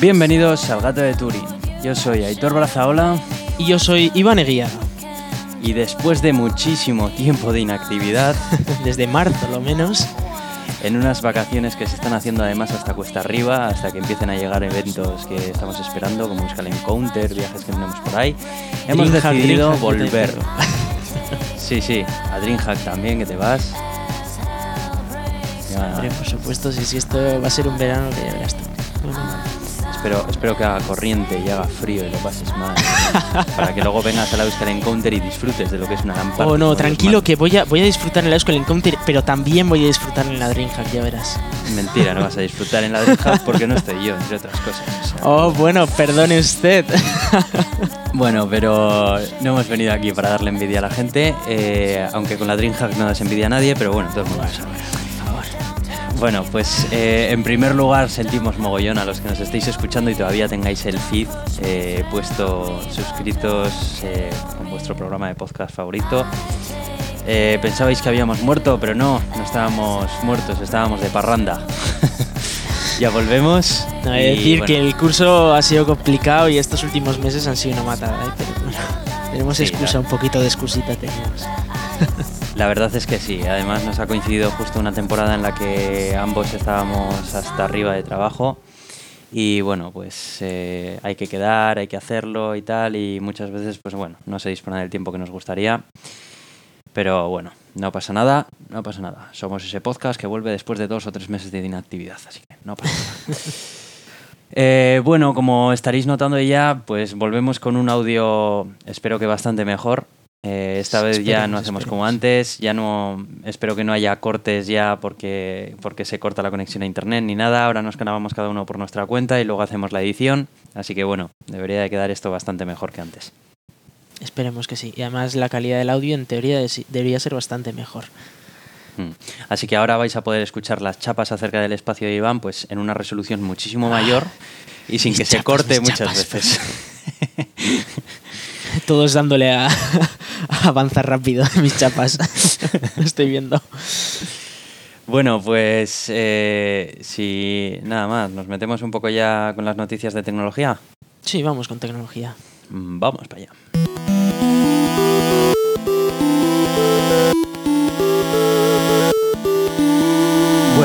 Bienvenidos al Gato de Turín. Yo soy Aitor Brazaola Y yo soy Iván Eguía, y después de muchísimo tiempo de inactividad, desde marzo lo menos. En unas vacaciones que se están haciendo además hasta cuesta arriba, hasta que empiecen a llegar eventos que estamos esperando, como Buscal Encounter, viajes que tenemos por ahí, hemos Dreamhack, decidido Dreamhack, volver. Sí, sí, a Dreamhack también, que te vas. Ya, por supuesto, si, si esto va a ser un verano que ya verás tú. Espero, espero que haga corriente y haga frío y lo pases mal. para que luego vengas a la Encounter y disfrutes de lo que es una lámpara. Oh no, tranquilo que voy a, voy a disfrutar en la School Encounter, pero también voy a disfrutar en la Dreamhack, ya verás. Mentira, no vas a disfrutar en la Dreamhack porque no estoy yo, entre otras cosas. o sea. Oh, bueno, perdone usted. Bueno, pero no hemos venido aquí para darle envidia a la gente, eh, aunque con la Dreamhack no das envidia a nadie, pero bueno, todo el mundo sabe. Bueno, pues eh, en primer lugar sentimos mogollón a los que nos estéis escuchando y todavía tengáis el feed eh, puesto suscritos eh, con vuestro programa de podcast favorito. Eh, pensabais que habíamos muerto, pero no, no estábamos muertos, estábamos de parranda. ya volvemos. No, hay que decir bueno, que el curso ha sido complicado y estos últimos meses han sido una matada, ¿eh? pero bueno, tenemos Sí, excusa, claro. un poquito de excusita tenemos. La verdad es que sí, además nos ha coincidido justo una temporada en la que ambos estábamos hasta arriba de trabajo y bueno, pues eh, hay que quedar, hay que hacerlo y tal y muchas veces pues bueno, no se dispone del tiempo que nos gustaría, pero bueno, no pasa nada, no pasa nada. Somos ese podcast que vuelve después de dos o tres meses de inactividad, así que no pasa nada. Eh, bueno, como estaréis notando ya, pues volvemos con un audio, espero que bastante mejor. Eh, esta vez ya no hacemos como antes, ya no espero que no haya cortes ya porque, porque se corta la conexión a internet ni nada. Ahora nos grabamos cada uno por nuestra cuenta y luego hacemos la edición. Así que bueno, debería de quedar esto bastante mejor que antes. Esperemos que sí. Y además la calidad del audio en teoría de- debería ser bastante mejor. Mm. Así que ahora vais a poder escuchar las chapas acerca del espacio de Iván pues en una resolución muchísimo mayor y sin que se corte muchas chapas. veces. Todos dándole a, a avanzar rápido mis chapas. Lo estoy viendo. Bueno, pues eh, si nada más, nos metemos un poco ya con las noticias de tecnología. Sí, vamos con tecnología. Mm, Vamos para allá.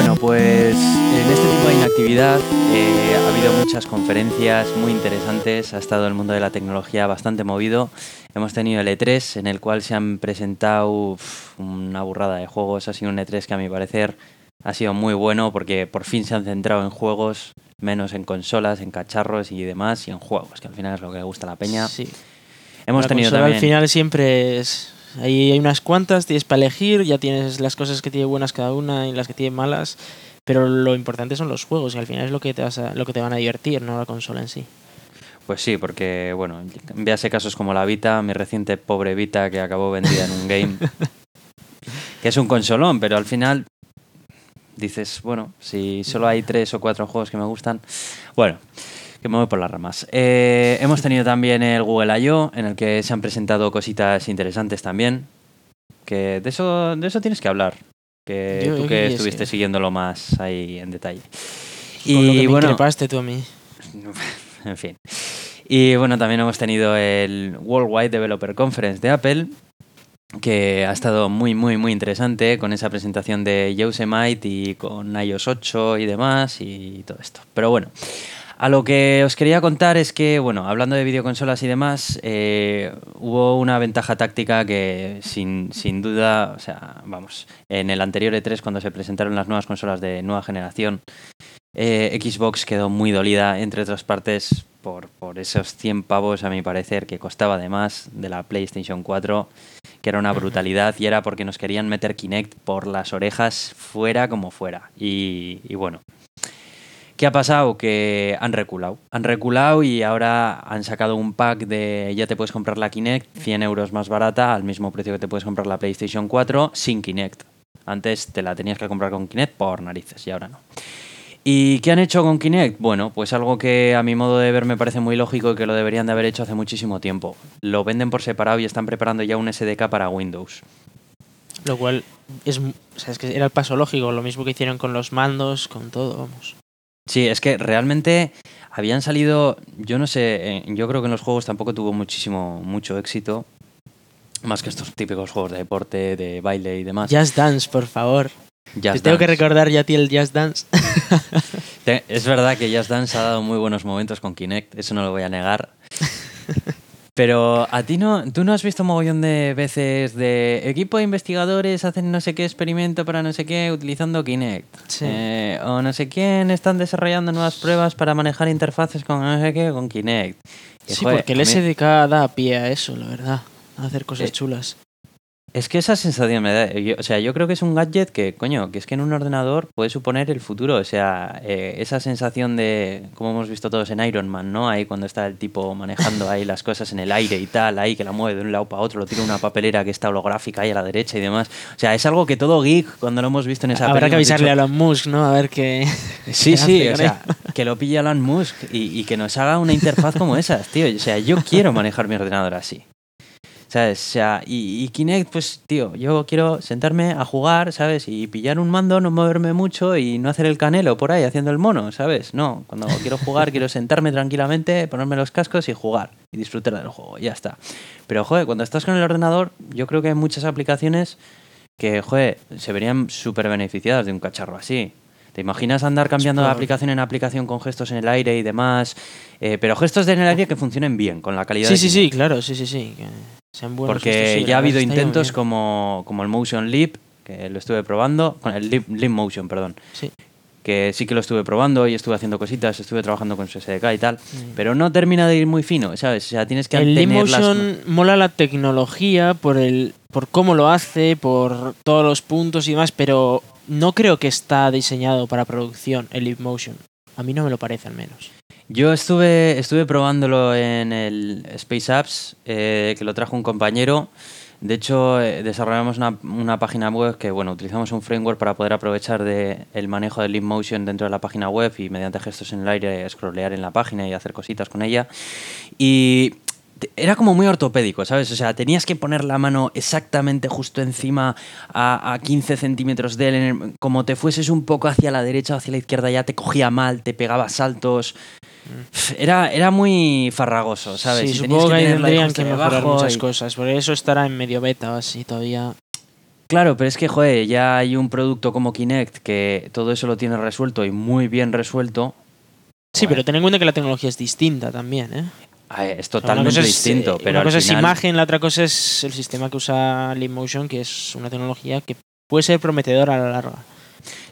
Bueno, pues en este tipo de inactividad eh, ha habido muchas conferencias muy interesantes, ha estado el mundo de la tecnología bastante movido. Hemos tenido el E3 en el cual se han presentado uf, una burrada de juegos, ha sido un E3 que a mi parecer ha sido muy bueno porque por fin se han centrado en juegos, menos en consolas, en cacharros y demás, y en juegos, que al final es lo que le gusta a la peña. Sí. Hemos La tenido también... Al final siempre es. Ahí hay unas cuantas, tienes para elegir, ya tienes las cosas que tiene buenas cada una y las que tiene malas. Pero lo importante son los juegos, y al final es lo que te, vas a- lo que te van a divertir, no la consola en sí. Pues sí, porque, bueno, véase casos como la Vita, mi reciente pobre Vita que acabó vendida en un game, que es un consolón, pero al final dices, bueno, si solo hay tres o cuatro juegos que me gustan, bueno, que me voy por las ramas. Eh, hemos tenido también el Google I.O., en el que se han presentado cositas interesantes también, que de eso, de eso tienes que hablar, que Yo- tú que estuviste siguiéndolo más ahí en detalle. Con lo que Y me bueno, tú a mí. en fin. Y bueno, también hemos tenido el Worldwide Developer Conference de Apple, que ha estado muy, muy, muy interesante con esa presentación de Yosemite y con iOS 8 y demás y todo esto. Pero bueno, a lo que os quería contar es que, bueno, hablando de videoconsolas y demás, eh, hubo una ventaja táctica que sin, sin duda, o sea, vamos, en el anterior E3 cuando se presentaron las nuevas consolas de nueva generación, eh, Xbox quedó muy dolida, entre otras partes, por, por esos 100 pavos, a mi parecer, que costaba además de la PlayStation 4, que era una brutalidad, y era porque nos querían meter Kinect por las orejas, fuera como fuera. Y, y bueno, ¿qué ha pasado? Que han reculado. Han reculado y ahora han sacado un pack de ya te puedes comprar la Kinect, 100 euros más barata, al mismo precio que te puedes comprar la PlayStation 4, sin Kinect. Antes te la tenías que comprar con Kinect por narices y ahora no. ¿Y qué han hecho con Kinect? Bueno, pues algo que a mi modo de ver me parece muy lógico y que lo deberían de haber hecho hace muchísimo tiempo. Lo venden por separado y están preparando ya un SDK para Windows. Lo cual es, o que era el paso lógico, lo mismo que hicieron con los mandos, con todo, vamos. Sí, es que realmente habían salido, yo no sé, yo creo que en los juegos tampoco tuvo muchísimo, mucho éxito. Más que estos típicos juegos de deporte, de baile y demás. Just Dance, por favor. Just Te tengo que recordar ya a ti el Just Dance. Es verdad que Just Dance ha dado muy buenos momentos con Kinect, eso no lo voy a negar. Pero a ti no, tú no has visto mogollón de veces de equipo de investigadores hacen no sé qué experimento para no sé qué utilizando Kinect. Sí. Eh, o no sé quién están desarrollando nuevas pruebas para manejar interfaces con no sé qué con Kinect. Sí, joder, porque el a mí- SDK da pie a eso, la verdad. A hacer cosas Eh, chulas. Es que esa sensación me da. yo- o sea, yo creo que es un gadget que, coño, que es que en un ordenador puede suponer el futuro. O sea, eh, esa sensación de, como hemos visto todos en Iron Man, ¿no? Ahí cuando está el tipo manejando ahí las cosas en el aire y tal, ahí que la mueve de un lado para otro, lo tira una papelera que está holográfica ahí a la derecha y demás. O sea, es algo que todo geek, cuando lo hemos visto en esa Habrá que avisarle dicho, a Elon Musk, ¿no? A ver qué. Sí, sí, o sea, que lo pille Elon Musk y, y que nos haga una interfaz como esas, tío. O sea, yo quiero manejar mi ordenador así. ¿Sabes? O sea, y, y Kinect, pues, tío, yo quiero sentarme a jugar, ¿sabes? Y pillar un mando, no moverme mucho y no hacer el canelo por ahí haciendo el mono, ¿sabes? No, cuando quiero jugar, quiero sentarme tranquilamente, ponerme los cascos y jugar y disfrutar del juego, ya está. Pero, joder, cuando estás con el ordenador, yo creo que hay muchas aplicaciones que, joder, se verían súper beneficiadas de un cacharro así. ¿Te imaginas andar cambiando de aplicación en aplicación con gestos en el aire y demás? Eh, pero gestos en el aire que funcionen bien, con la calidad Sí, de sí, sí, claro, sí, sí, sí. Porque sí, ya ha habido intentos como, como el Motion Leap, que lo estuve probando, con el Leap, Leap Motion, perdón, Sí. que sí que lo estuve probando y estuve haciendo cositas, estuve trabajando con su SDK y tal, Mm. pero no termina de ir muy fino, ¿sabes? O sea, tienes que El tener las- Leapmotion mola la tecnología por el por cómo lo hace, por todos los puntos y demás, pero no creo que está diseñado para producción el Leapmotion. A mí no me lo parece al menos. Yo estuve, estuve probándolo en el Space Apps, eh, que lo trajo un compañero. De hecho, eh, desarrollamos una, una página web que, bueno, utilizamos un framework para poder aprovechar de el manejo del Leap Motion dentro de la página web y mediante gestos en el aire scrollear en la página y hacer cositas con ella. Y era como muy ortopédico, ¿sabes? O sea, tenías que poner la mano exactamente justo encima a, a 15 centímetros de él, el- como te fueses un poco hacia la derecha o hacia la izquierda ya te cogía mal, te pegaba saltos. Era, era muy farragoso, ¿sabes? Sí, Y supongo que tenerlo tendrían que mejorar muchas y- cosas. Por eso estará en medio beta o así todavía. Claro, pero es que, joder, ya hay un producto como Kinect que todo eso lo tiene resuelto y muy bien resuelto. Sí, pero ten en cuenta que la tecnología es distinta también, ¿eh? Es totalmente una cosa es, distinto, eh, pero una al cosa es final- imagen, la otra cosa es el sistema que usa Leapmotion, que es una tecnología que puede ser prometedora a la larga.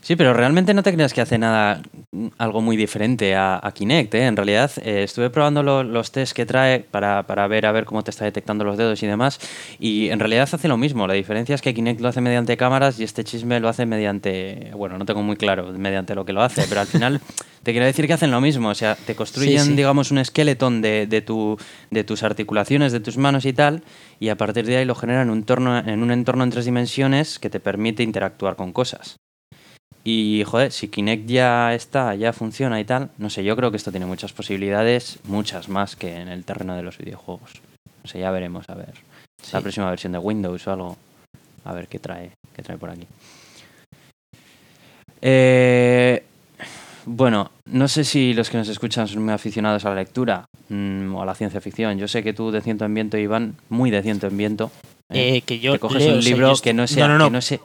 Sí, pero realmente no te creas que hace nada, mm, algo muy diferente a, a Kinect. ¿eh? En realidad, eh, estuve probando lo- los tests que trae para, para ver a ver cómo te está detectando los dedos y demás. Y en realidad hace lo mismo. La diferencia es que Kinect lo hace mediante cámaras y este chisme lo hace mediante. Bueno, no tengo muy claro mediante lo que lo hace, pero al final te quiero decir que hacen lo mismo. O sea, te construyen, sí. digamos, un esqueleton de, de, tu, de tus articulaciones, de tus manos y tal. Y a partir de ahí lo generan en un, entorno, en un entorno en tres dimensiones que te permite interactuar con cosas. Y, joder, si Kinect ya está, ya funciona y tal, no sé, yo creo que esto tiene muchas posibilidades, muchas más que en el terreno de los videojuegos. No sé, ya veremos, a ver. La Sí. próxima versión de Windows o algo. A ver qué trae, qué trae por aquí. Eh, bueno, no sé si los que nos escuchan son muy aficionados a la lectura mm, o a la ciencia ficción. Yo sé que tú de ciento en viento, Iván, muy de ciento en viento. ¿eh? Eh, que yo te coges leo, un o sea, libro que no sea... No, no, no. que no sea-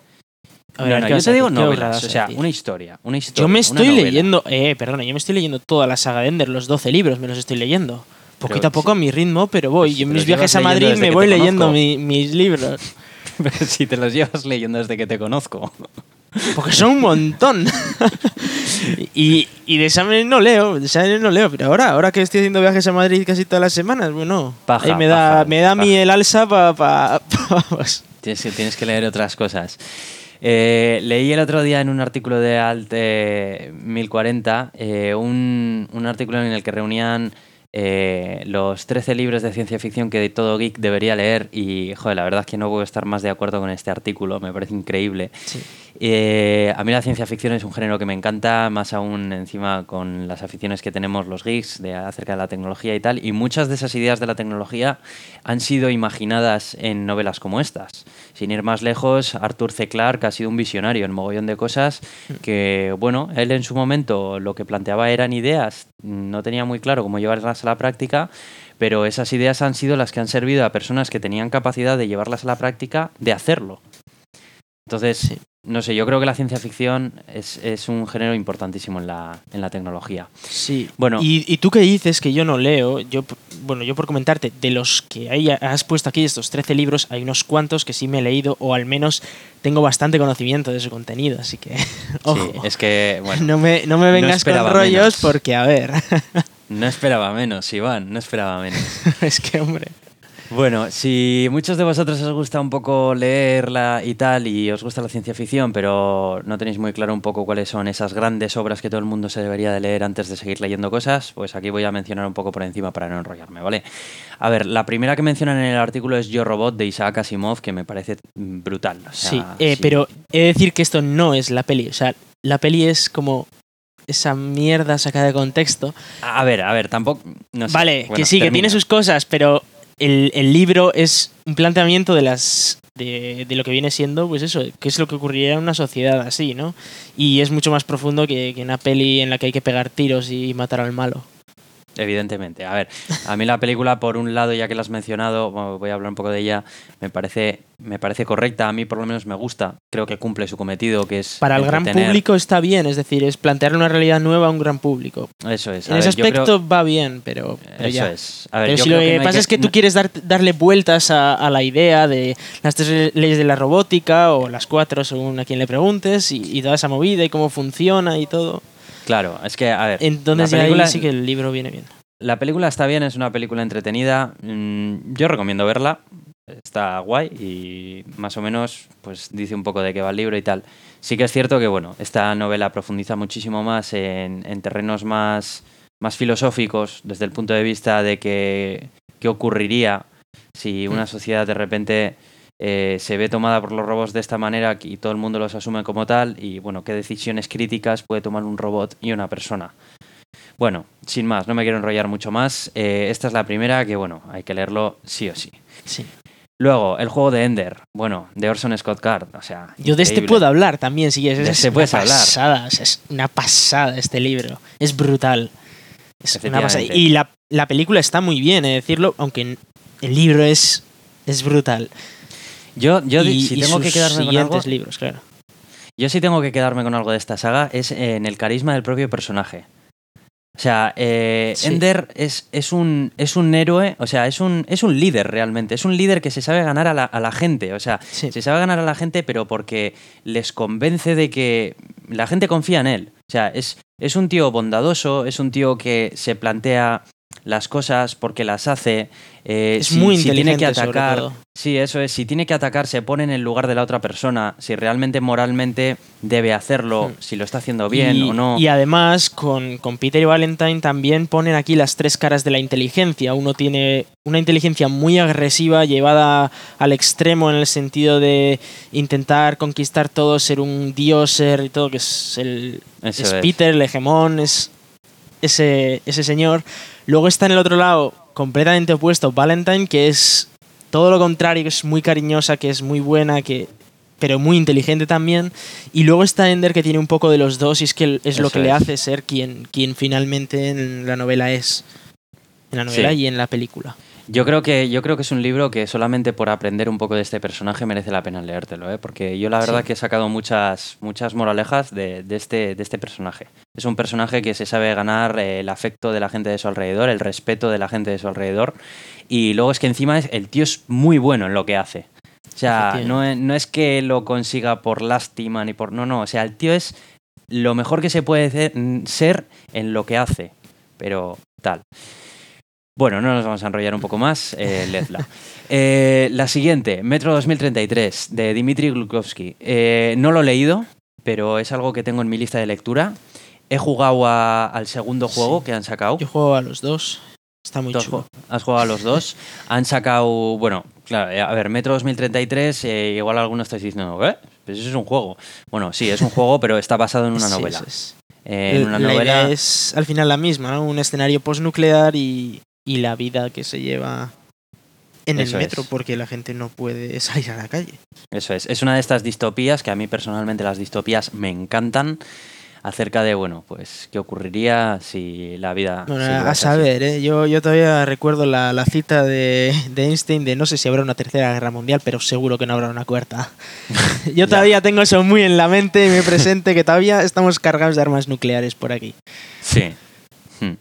A ver, no, ¿qué no, yo te digo novelas, o sea, una historia, una historia. Yo me estoy leyendo, eh, perdona, yo me estoy leyendo toda la saga de Ender, los 12 libros, me los estoy leyendo. Poquito Pero a poco a mi ritmo, pero voy. Pues yo en mis viajes a Madrid me voy leyendo mi- mis libros. Pero si te los llevas leyendo desde que te conozco. Porque son un montón. y, y de exámenes no leo, de exámenes no leo, pero ahora, ahora que estoy haciendo viajes a Madrid casi todas las semanas, bueno, Paja, ahí me da, paja, me da a mí paja. el alza para... Tienes que, tienes que leer otras cosas. Eh, leí el otro día en un artículo de Alt eh, 1040 eh, un, un artículo en el que reunían eh, los 13 libros de ciencia ficción que todo geek debería leer y, joder, la verdad es que no puedo estar más de acuerdo con este artículo, me parece increíble. Sí. Eh, a mí la ciencia ficción es un género que me encanta, más aún encima con las aficiones que tenemos los geeks de, acerca de la tecnología y tal. Y muchas de esas ideas de la tecnología han sido imaginadas en novelas como estas. Sin ir más lejos, Arthur C. Clarke ha sido un visionario en mogollón de cosas que, bueno, él en su momento lo que planteaba eran ideas, no tenía muy claro cómo llevarlas a la práctica, pero esas ideas han sido las que han servido a personas que tenían capacidad de llevarlas a la práctica, de hacerlo. Entonces, no sé, yo creo que la ciencia ficción es, es un género importantísimo en la, en la tecnología. Sí. Bueno. Y, y tú que dices que yo no leo, yo, bueno, yo por comentarte, de los que hay, has puesto aquí, estos 13 libros, hay unos cuantos que sí me he leído, o al menos tengo bastante conocimiento de su contenido, así que. Ojo. Sí, es que, bueno. no, me, no me vengas con rollos menos. porque, a ver. No esperaba menos, Iván, no esperaba menos. es que, hombre. Bueno, si muchos de vosotros os gusta un poco leerla y tal, y os gusta la ciencia ficción, pero no tenéis muy claro un poco cuáles son esas grandes obras que todo el mundo se debería de leer antes de seguir leyendo cosas, pues aquí voy a mencionar un poco por encima para no enrollarme, ¿vale? A ver, la primera que mencionan en el artículo es Yo Robot de Isaac Asimov, que me parece brutal. o sea, sí, eh, sí. pero he de decir que esto no es la peli. O sea, la peli es como esa mierda sacada de contexto. A ver, a ver, tampoco... no sé. Vale, Bueno, que sí, que tiene sus cosas, pero el, el libro es un planteamiento de las de, de lo que viene siendo, pues eso, qué es lo que ocurriría en una sociedad así, ¿no? Y es mucho más profundo que, que una peli en la que hay que pegar tiros y matar al malo. Evidentemente. A ver, a mí la película, por un lado, ya que la has mencionado, bueno, voy a hablar un poco de ella, me parece, me parece correcta, a mí por lo menos me gusta, creo que cumple su cometido, que es... Para el gran público está bien, es decir, es plantear una realidad nueva a un gran público. Eso es. a En ver, ese creo- aspecto va bien, pero, pero Eso ya. es. A ver, Pero yo si lo creo que no hay pasa es que tú quieres dar- darle vueltas a, a la idea de las tres leyes de la robótica o las cuatro según a quien le preguntes y, y toda esa movida y cómo funciona y todo. Claro, es que, a ver... Entonces la ahí película- sí que el libro viene bien. La película está bien, es una película entretenida. mm, Yo recomiendo verla. Está guay y más o menos pues dice un poco de qué va el libro y tal. Sí que es cierto que bueno, esta novela profundiza muchísimo más en, en terrenos más, más filosóficos desde el punto de vista de que, qué ocurriría si una Mm. sociedad de repente eh, se ve tomada por los robots de esta manera y todo el mundo los asume como tal y bueno, qué decisiones críticas puede tomar un robot y una persona. Bueno, sin más, no me quiero enrollar mucho más. Eh, esta es la primera que, bueno, hay que leerlo sí o sí. Sí. Luego, el juego de Ender, bueno, de Orson Scott Card, o sea. Yo de este puedo hablar también, si quieres. De Es este una hablar. pasada, o sea, es una pasada este libro. Es brutal. Es una pasada. Efectivamente. Y la, la película está muy bien, he de decirlo, aunque el libro es, es brutal. Yo, yo y, si y tengo que quedarme con algo, libros, claro. yo sí tengo que quedarme con algo de esta saga, es en el carisma del propio personaje. O sea, eh, Sí. Ender es, es, un, es un héroe, o sea, es un, es un líder realmente. Es un líder que se sabe ganar a la, a la gente. O sea, Sí. se sabe ganar a la gente, pero porque les convence de que la gente confía en él. O sea, es, es un tío bondadoso, es un tío que se plantea las cosas porque las hace. eh, Es si- muy si tiene que inteligente, atacar. Sí, eso es. Si tiene que atacar, se pone en el lugar de la otra persona. Si realmente moralmente debe hacerlo, Hmm. si lo está haciendo bien y, o no. y además, con, con Peter y Valentine también ponen aquí las tres caras de la inteligencia. Uno tiene una inteligencia muy agresiva, llevada al extremo en el sentido de intentar conquistar todo, ser un dios, ser y todo, que es el es es. Peter, el hegemón, es ese, ese señor. Luego está en el otro lado, completamente opuesto, Valentine, que es todo lo contrario, que es muy cariñosa, que es muy buena, que pero muy inteligente también. Y luego está Ender, que tiene un poco de los dos, y es que es lo que le hace ser quien, quien finalmente en la novela es. En la novela Sí. y en la película. Yo creo que yo creo que es un libro que solamente por aprender un poco de este personaje merece la pena leértelo, ¿eh? porque yo la verdad Sí. que he sacado muchas muchas moralejas de, de este de este personaje. Es un personaje que se sabe ganar eh, el afecto de la gente de su alrededor, el respeto de la gente de su alrededor y luego es que encima el tío es muy bueno en lo que hace. O sea, no es, no es que lo consiga por lástima ni por no no, o sea, el tío es lo mejor que se puede ser en lo que hace, pero tal. Bueno, no nos vamos a enrollar un poco más, eh. Eh, la siguiente, Metro 2033, de Dimitri Glukowski. Eh, no lo he leído, pero es algo que tengo en mi lista de lectura. He jugado a- al segundo juego Sí. que han sacado. Yo juego a los dos. Está muy chulo. jugado- Has jugado a los dos. Han sacado, bueno, claro, eh, a ver, Metro 2033, eh, igual algunos estáis diciendo, ¿eh? pues eso es un juego. Bueno, sí, es un juego, pero está basado en una novela. eso es. Eh, en una la novela. idea es al final la misma, ¿no? Un escenario postnuclear y, y la vida que se lleva en Eso el metro es. porque la gente no puede salir a la calle. Eso es. Es una de estas distopías que a mí personalmente las distopías me encantan. Acerca de, bueno, pues, ¿qué ocurriría si la vida. Bueno, a saber, ¿eh? yo, yo todavía recuerdo la, la cita de, de Einstein de no sé si habrá una tercera guerra mundial, pero seguro que no habrá una cuarta. yo todavía tengo eso muy en la mente y muy presente, que todavía estamos cargados de armas nucleares por aquí. Sí. Hmm.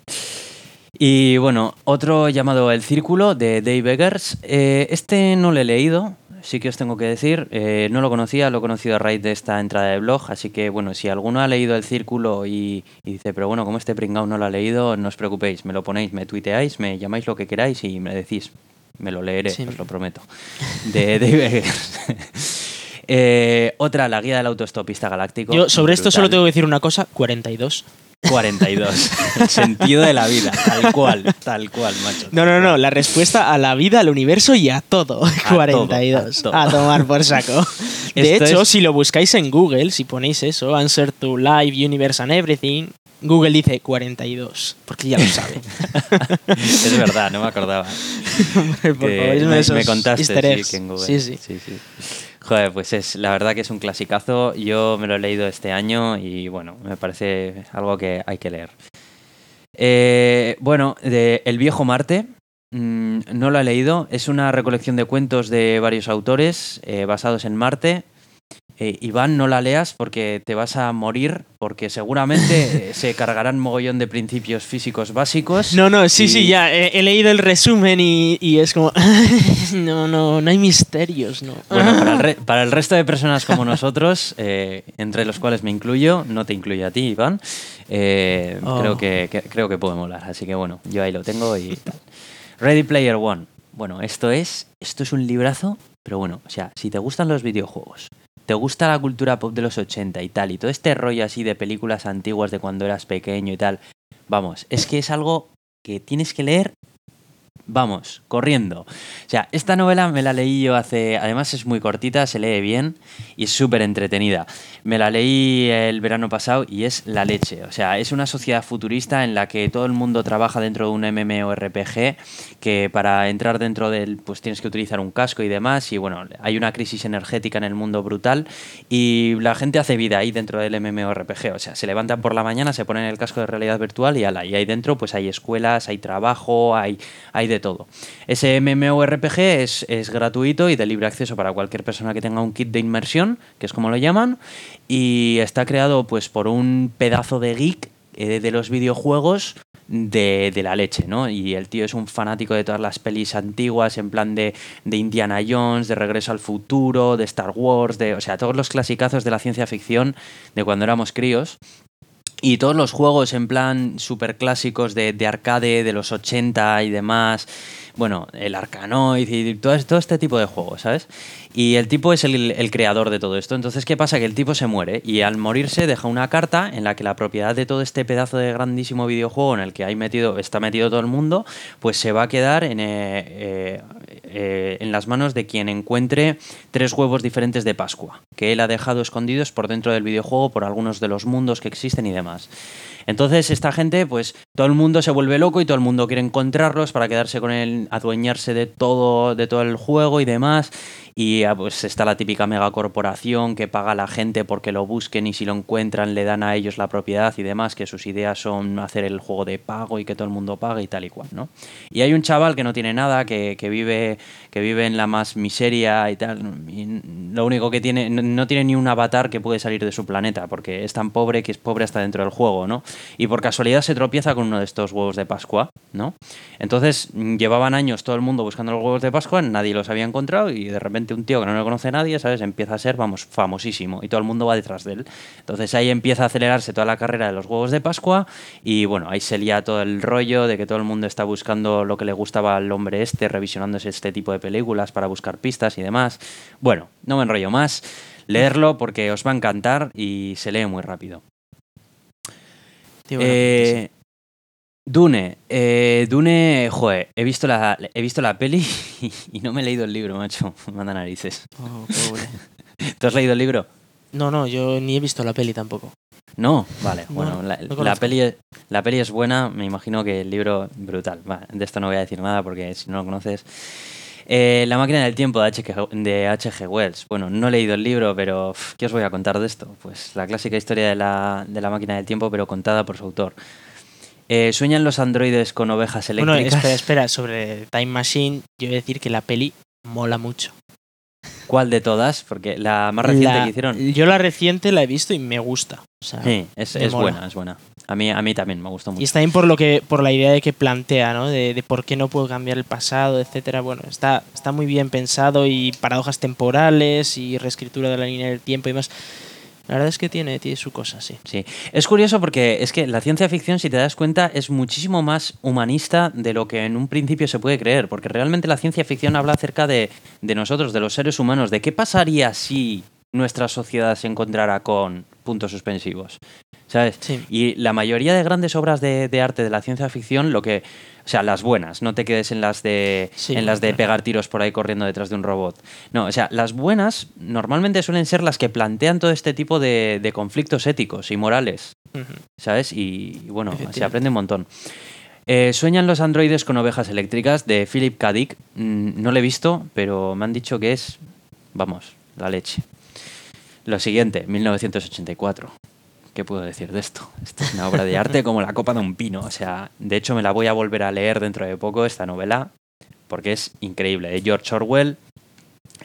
Y bueno, otro llamado El Círculo de Dave Eggers. Eh, este no lo he leído, sí que os tengo que decir. Eh, no lo conocía, lo he conocido a raíz de esta entrada de blog. Así que bueno, si alguno ha leído El Círculo y, y dice, pero bueno, como este pringao no lo ha leído, no os preocupéis, me lo ponéis, me tuiteáis, me llamáis lo que queráis y me decís. Me lo leeré, Sí. os lo prometo. De Dave Eggers. Eh, otra, la guía del autoestopista galáctico. Yo sobre esto solo tengo que decir una cosa, 42. 42. El sentido de la vida. Tal cual, tal cual, macho. No, no, no, la respuesta a la vida, al universo y a todo. 42. todo, A, a tomar por saco. De Esto hecho, es- si lo buscáis en Google, si ponéis eso, Answer to Life, Universe and Everything, Google dice 42, porque ya lo sabe. es verdad, no me acordaba. por Que favor, es uno me, contaste easter sí, eggs. que en Google. Sí, sí. sí, sí. Joder, pues es la verdad que es un clasicazo. Yo me lo he leído este año y bueno, me parece algo que hay que leer. Eh, bueno, de El viejo Marte. mm, no lo he leído. Es una recolección de cuentos de varios autores eh, basados en Marte. Eh, Iván, no la leas porque te vas a morir, porque seguramente eh, se cargarán mogollón de principios físicos básicos. No, no, sí, Y- sí, ya he, he leído el resumen y, y es como. no, no, no hay misterios, no. Bueno, para el, re- para el resto de personas como nosotros, eh, entre los cuales me incluyo, no te incluyo a ti, Iván, eh, Oh. creo, que, que- creo que puede molar. Así que bueno, yo ahí lo tengo y tal. Ready Player One. Bueno, esto es, esto es un librazo, pero bueno, o sea, si te gustan los videojuegos, te gusta la cultura pop de los 80 y tal, y todo este rollo así de películas antiguas de cuando eras pequeño y tal, vamos, es que es algo que tienes que leer Vamos, corriendo. O sea, esta novela me la leí yo hace... Además es muy cortita, se lee bien y es súper entretenida. Me la leí el verano pasado y es la leche. O sea, es una sociedad futurista en la que todo el mundo trabaja dentro de un MMORPG que para entrar dentro del... pues tienes que utilizar un casco y demás. Y bueno, hay una crisis energética en el mundo brutal y la gente hace vida ahí dentro del MMORPG. O sea, se levantan por la mañana, se ponen el casco de realidad virtual y ala. Y ahí dentro pues hay escuelas, hay trabajo, hay, hay de todo. Ese MMORPG es, es gratuito y de libre acceso para cualquier persona que tenga un kit de inmersión, que es como lo llaman, y está creado pues por un pedazo de geek eh, de los videojuegos de, la leche, ¿no? Y el tío es un fanático de todas las pelis antiguas, en plan de, de Indiana Jones, de Regreso al Futuro, de Star Wars, de, o sea, todos los clasicazos de la ciencia ficción de cuando éramos críos. Y todos los juegos en plan super clásicos de, de arcade de los 80 y demás. Bueno, el Arkanoid y todo, todo este tipo de juegos, ¿sabes? Y el tipo es el, el creador de todo esto. Entonces, ¿qué pasa? Que el tipo se muere y al morirse deja una carta en la que la propiedad de todo este pedazo de grandísimo videojuego en el que hay metido, está metido todo el mundo, pues se va a quedar en, eh, eh, eh, en las manos de quien encuentre tres huevos diferentes de Pascua, que él ha dejado escondidos por dentro del videojuego por algunos de los mundos que existen y demás. Entonces esta gente, pues todo el mundo se vuelve loco y todo el mundo quiere encontrarlos para quedarse con él, adueñarse de todo, de todo el juego y demás. Y ah, pues está la típica megacorporación que paga a la gente porque lo busquen y si lo encuentran le dan a ellos la propiedad y demás, que sus ideas son hacer el juego de pago y que todo el mundo pague y tal y cual, ¿no? Y hay un chaval que no tiene nada, que, que vive, que vive en la más miseria y tal. Y lo único que tiene, no, no tiene ni un avatar que puede salir de su planeta, porque es tan pobre que es pobre hasta dentro del juego, ¿no? Y por casualidad se tropieza con uno de estos huevos de Pascua, ¿no? Entonces llevaban años todo el mundo buscando los huevos de Pascua, nadie los había encontrado y de repente un tío que no lo conoce nadie, ¿sabes? Empieza a ser, vamos, famosísimo y todo el mundo va detrás de él. Entonces ahí empieza a acelerarse toda la carrera de los huevos de Pascua y bueno, ahí se lía todo el rollo de que todo el mundo está buscando lo que le gustaba al hombre este, revisionándose este tipo de películas para buscar pistas y demás. Bueno, no me enrollo más. Leerlo porque os va a encantar y se lee muy rápido. Eh, Dune, eh, Dune, joder, he visto la, he visto la peli y, no me he leído el libro, macho. Manda narices. Oh, pobre. ¿Tú has leído el libro? No, no, yo ni he visto la peli tampoco. No, vale. No, bueno, no la, la peli, es- la peli es buena, me imagino que el libro brutal. Va, de esto no voy a decir nada porque si no lo conoces. Eh, la máquina del tiempo de H.G. de. Wells. Bueno, no he leído el libro, pero ¿qué os voy a contar de esto? Pues la clásica historia de la, de la máquina del tiempo, pero contada por su autor. Eh, ¿Sueñan los androides con ovejas Bueno, eléctricas? espera, espera, sobre Time Machine, yo voy a decir que la peli mola mucho. ¿Cuál de todas? Porque la más reciente La- que hicieron. Yo la reciente la he visto y me gusta. O sea, Sí, es, es buena, es buena. A mí, a mí también me gustó Y mucho. está bien por lo que, por la idea de que plantea, ¿no? De, de por qué no puedo cambiar el pasado, etcétera. Bueno, está, está muy bien pensado y paradojas temporales y reescritura de la línea del tiempo y más. La verdad es que tiene, tiene su cosa, sí. Sí, es curioso porque es que la ciencia ficción, si te das cuenta, es muchísimo más humanista de lo que en un principio se puede creer, porque realmente la ciencia ficción habla acerca de, de nosotros, de los seres humanos, de qué pasaría si nuestra sociedad se encontrara con puntos suspensivos, ¿sabes? Sí. Y la mayoría de grandes obras de, de arte de la ciencia ficción, lo que, o sea, las buenas, no te quedes en las de, Sí, en las de pegar tiros por ahí corriendo detrás de un robot. No, o sea, las buenas normalmente suelen ser las que plantean todo este tipo de, de conflictos éticos y morales. ¿sabes? Y, y bueno, se aprende un montón. Eh, Sueñan los androides con ovejas eléctricas de Philip K. Dick. Mm, No lo he visto, pero me han dicho que es, vamos, la leche. Lo siguiente, 1984. ¿Qué puedo decir de esto? Esta es una obra de arte como la copa de un pino. O sea, de hecho me la voy a volver a leer dentro de poco, esta novela, porque es increíble. De George Orwell,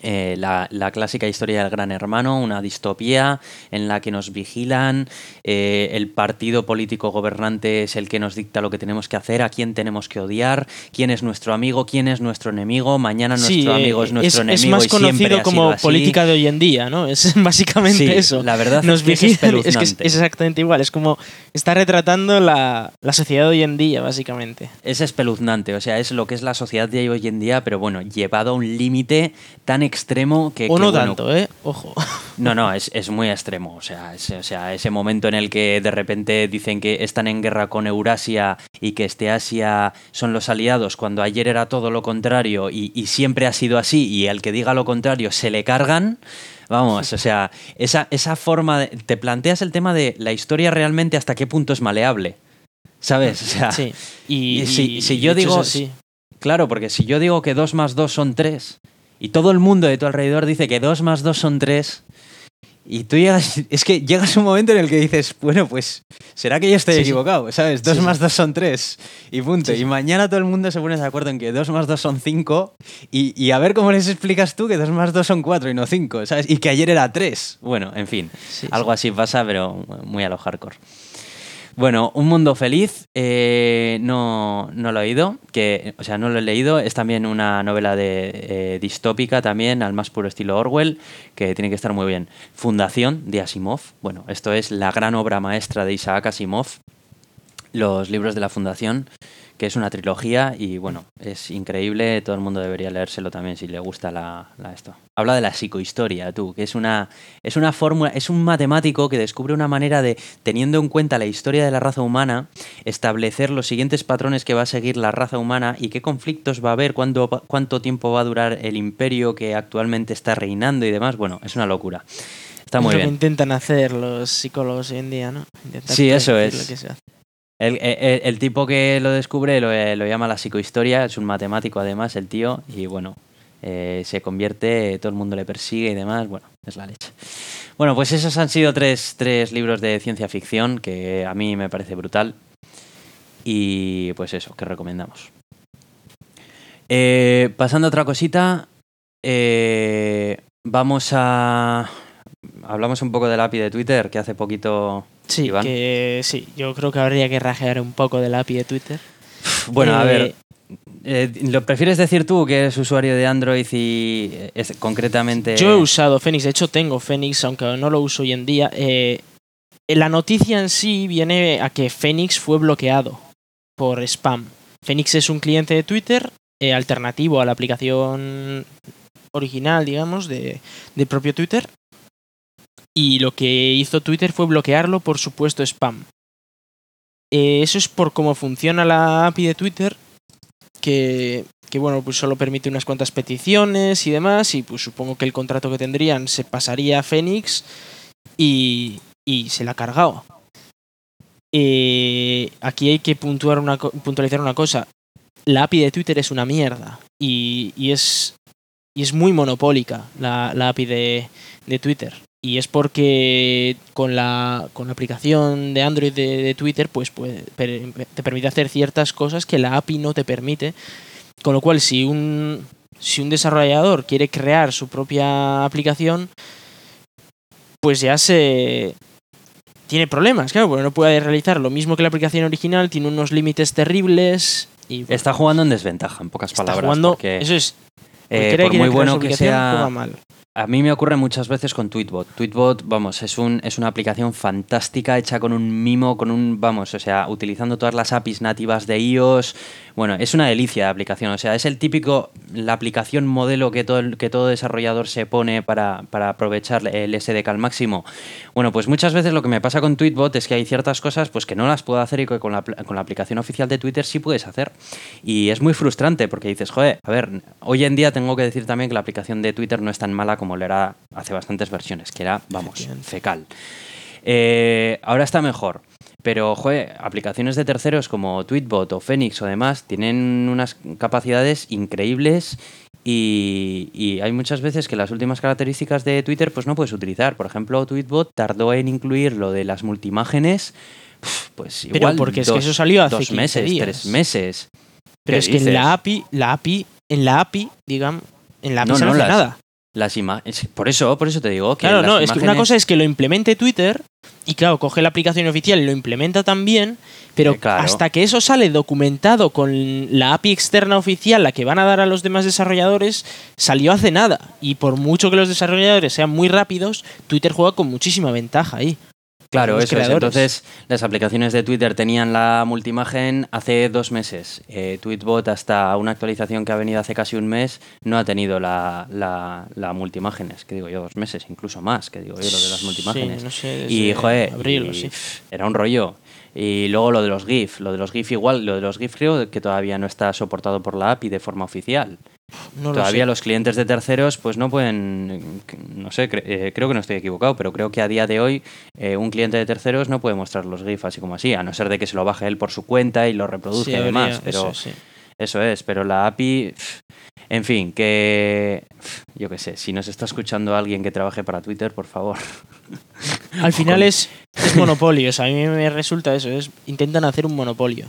eh, la, la clásica historia del gran hermano, una distopía en la que nos vigilan, eh, el partido político gobernante es el que nos dicta lo que tenemos que hacer, a quién tenemos que odiar, quién es nuestro amigo, quién es nuestro enemigo, mañana nuestro Sí, amigo es nuestro es enemigo más y siempre conocido como política de hoy en día, ¿no? Es básicamente Sí, eso. la verdad Nos es que es vigilan- es, que es, espeluznante. es exactamente igual. Es como está retratando la, la sociedad de hoy en día, básicamente. Es espeluznante, o sea, es lo que es la sociedad de hoy en día, pero bueno, llevado a un límite tan extremo que... o que, no bueno, tanto, ¿eh? Ojo. No, no, es, es muy extremo. O sea, es- o sea, ese momento en el que de repente dicen que están en guerra con Eurasia y que este Asia son los aliados, cuando ayer era todo lo contrario y, y siempre ha sido así, y al que diga lo contrario se le cargan. Vamos, o sea, esa, esa forma de. Te planteas el tema de la historia realmente hasta qué punto es maleable. ¿Sabes? O sea, Sí. Y, y si- yo digo- así. Claro, porque si yo digo que 2 más 2 son 3 y todo el mundo de tu alrededor dice que 2 más 2 son 3 y tú llegas, es que llegas un momento en el que dices, bueno, pues será que yo estoy Sí, equivocado, ¿sabes? 2 Sí, más 2 son 3 y punto. Sí. Y mañana todo el mundo se pone de acuerdo en que 2 más 2 son 5 y, y a ver cómo les explicas tú que 2 más 2 son 4 y no 5, ¿sabes? Y que ayer era 3. Bueno, en fin, algo así pasa, pero muy a lo hardcore. Bueno, Un Mundo Feliz, eh, no, no lo he oído, que, o sea, no lo he leído, es también una novela de, eh, distópica también, al más puro estilo Orwell, que tiene que estar muy bien. Fundación de Asimov, bueno, esto es la gran obra maestra de Isaac Asimov, los libros de la Fundación, que es una trilogía y bueno, es increíble, todo el mundo debería leérselo también si le gusta la, la esto. Habla de la psicohistoria, tú, que es una es una fórmula, es un matemático que descubre una manera de teniendo en cuenta la historia de la raza humana, establecer los siguientes patrones que va a seguir la raza humana y qué conflictos va a haber, cuándo, cuánto tiempo va a durar el imperio que actualmente está reinando y demás, bueno, es una locura. Está Es muy lo que intentan hacer los psicólogos hoy en día, ¿no? Intentar Sí, eso es. lo que se hace. El, el- el tipo que lo descubre lo, eh, lo llama la psicohistoria, es un matemático además, el tío, y bueno, eh, se convierte, todo el mundo le persigue y demás, bueno, es la leche. Bueno, pues esos han sido tres, tres libros de ciencia ficción que a mí me parece brutal y pues eso, que recomendamos. Eh, pasando a otra cosita, eh, vamos a... Hablamos un poco del API de Twitter, que hace poquito... Sí, Iván. que sí, yo creo que habría que rajear un poco del API de Twitter. Bueno, a Eh, ver, eh, ¿lo prefieres decir tú que eres usuario de Android y es, concretamente... Yo he usado Phoenix, de hecho tengo Phoenix, aunque no lo uso hoy en día. Eh, la noticia en sí viene a que Phoenix fue bloqueado por spam. Phoenix es un cliente de Twitter eh, alternativo a la aplicación original, digamos, de, de propio Twitter. Y lo que hizo Twitter fue bloquearlo por supuesto spam. Eh, eso es por cómo funciona la API de Twitter, que que bueno, pues solo permite unas cuantas peticiones y demás, y pues supongo que el contrato que tendrían se pasaría a Phoenix y, y se la ha cargado. Eh, aquí hay que puntualizar una cosa. La API de Twitter es una mierda y, y es, y es muy monopólica la, la API de, de Twitter. Y es porque con la, con la aplicación de Android de, de Twitter pues, per- te permite hacer ciertas cosas que la API no te permite. Con lo cual, si un, si un desarrollador quiere crear su propia aplicación, pues ya se tiene problemas, claro, porque no puede realizar lo mismo que la aplicación original, tiene unos límites terribles y bueno, Está jugando en desventaja, en pocas está palabras. jugando. porque, Eso es. eh, por muy bueno que sea. mal. A mí me ocurre muchas veces con Tweetbot. Tweetbot, vamos, es, un, es una aplicación fantástica hecha con un mimo, con un, vamos, o sea, utilizando todas las APIs nativas de iOS. Bueno, es una delicia de aplicación. O sea, es el típico, la aplicación modelo que todo, que todo desarrollador se pone para, para aprovechar el SDK al máximo. Bueno, pues muchas veces lo que me pasa con Tweetbot es que hay ciertas cosas pues que no las puedo hacer y que con la, con la aplicación oficial de Twitter sí puedes hacer. Y es muy frustrante porque dices, joder, a ver, hoy en día tengo que decir también que la aplicación de Twitter no es tan mala como lo era hace bastantes versiones, que era, vamos, fecal. Eh, ahora está mejor. Pero, joder, aplicaciones de terceros como Tweetbot o Phoenix o demás tienen unas capacidades increíbles y, y hay muchas veces que las últimas características de Twitter pues no puedes utilizar. Por ejemplo, Tweetbot tardó en incluir lo de las multimágenes, pues Pero igual porque es que eso salió hace dos 15 meses, días. tres meses. Pero ¿Qué es que en la API, la API, en la API, digamos, en la API No, no, no, las- nada. Las imágenes. Por eso, por eso te digo que. Claro, las no, es que una imágenes- cosa es que lo implemente Twitter y claro, coge la aplicación oficial y lo implementa también, pero Eh, claro. hasta que eso sale documentado con la API externa oficial, la que van a dar a los demás desarrolladores, salió hace nada. Y por mucho que los desarrolladores sean muy rápidos, Twitter juega con muchísima ventaja ahí. Claro, eso es. Entonces, las aplicaciones de Twitter tenían la multimagen hace dos meses. Eh, Tweetbot, hasta una actualización que ha venido hace casi un mes, no ha tenido la, la, la multimágenes. Que digo yo, dos meses, incluso más, que digo yo, lo de las multimágenes. Sí, no sé, y, joder, abril y, sí. era un rollo. Y luego lo de los GIF. Lo de los GIF igual, lo de los GIF creo que todavía no está soportado por la API de forma oficial. No Todavía los clientes de terceros pues no pueden, no sé, cre- eh, creo que no estoy equivocado, pero creo que a día de hoy eh, un cliente de terceros no puede mostrar los GIF así como así, a no ser de que se lo baje él por su cuenta y lo reproduzca Sí, y demás, pero eso sí. eso es, pero la API, en fin, que yo qué sé, si nos está escuchando alguien que trabaje para Twitter, por favor. Al final es, es monopolio. O sea, a mí me resulta eso. Es, intentan hacer un monopolio.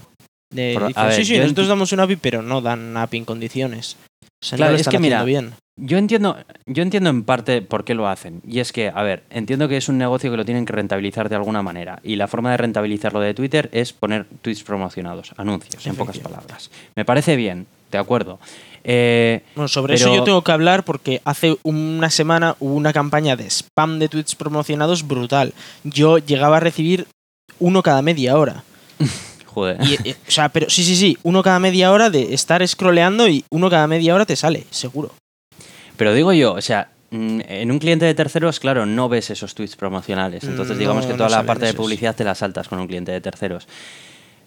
De, Por- a dicen, ver, sí, sí, nosotros damos una API, pero no dan API en condiciones. O sea, Claro, no lo es que mira, bien. Yo entiendo, yo entiendo en parte por qué lo hacen. Y es que, a ver, entiendo que es un negocio que lo tienen que rentabilizar de alguna manera. Y la forma de rentabilizarlo de Twitter es poner tweets promocionados, anuncios, en pocas palabras. Me parece bien, de acuerdo. Eh, Bueno, sobre eso yo tengo que hablar porque hace una semana hubo una campaña de spam de tweets promocionados brutal. Yo llegaba a recibir uno cada media hora. joder. Y, eh, o sea, pero sí, sí, sí, uno cada media hora de estar scrolleando y uno cada media hora te sale, seguro. Pero digo yo, o sea, mm, en un cliente de terceros, claro, no ves esos tweets promocionales. Entonces, Mm, digamos no, que no toda la parte de publicidad te la saltas con un cliente de terceros.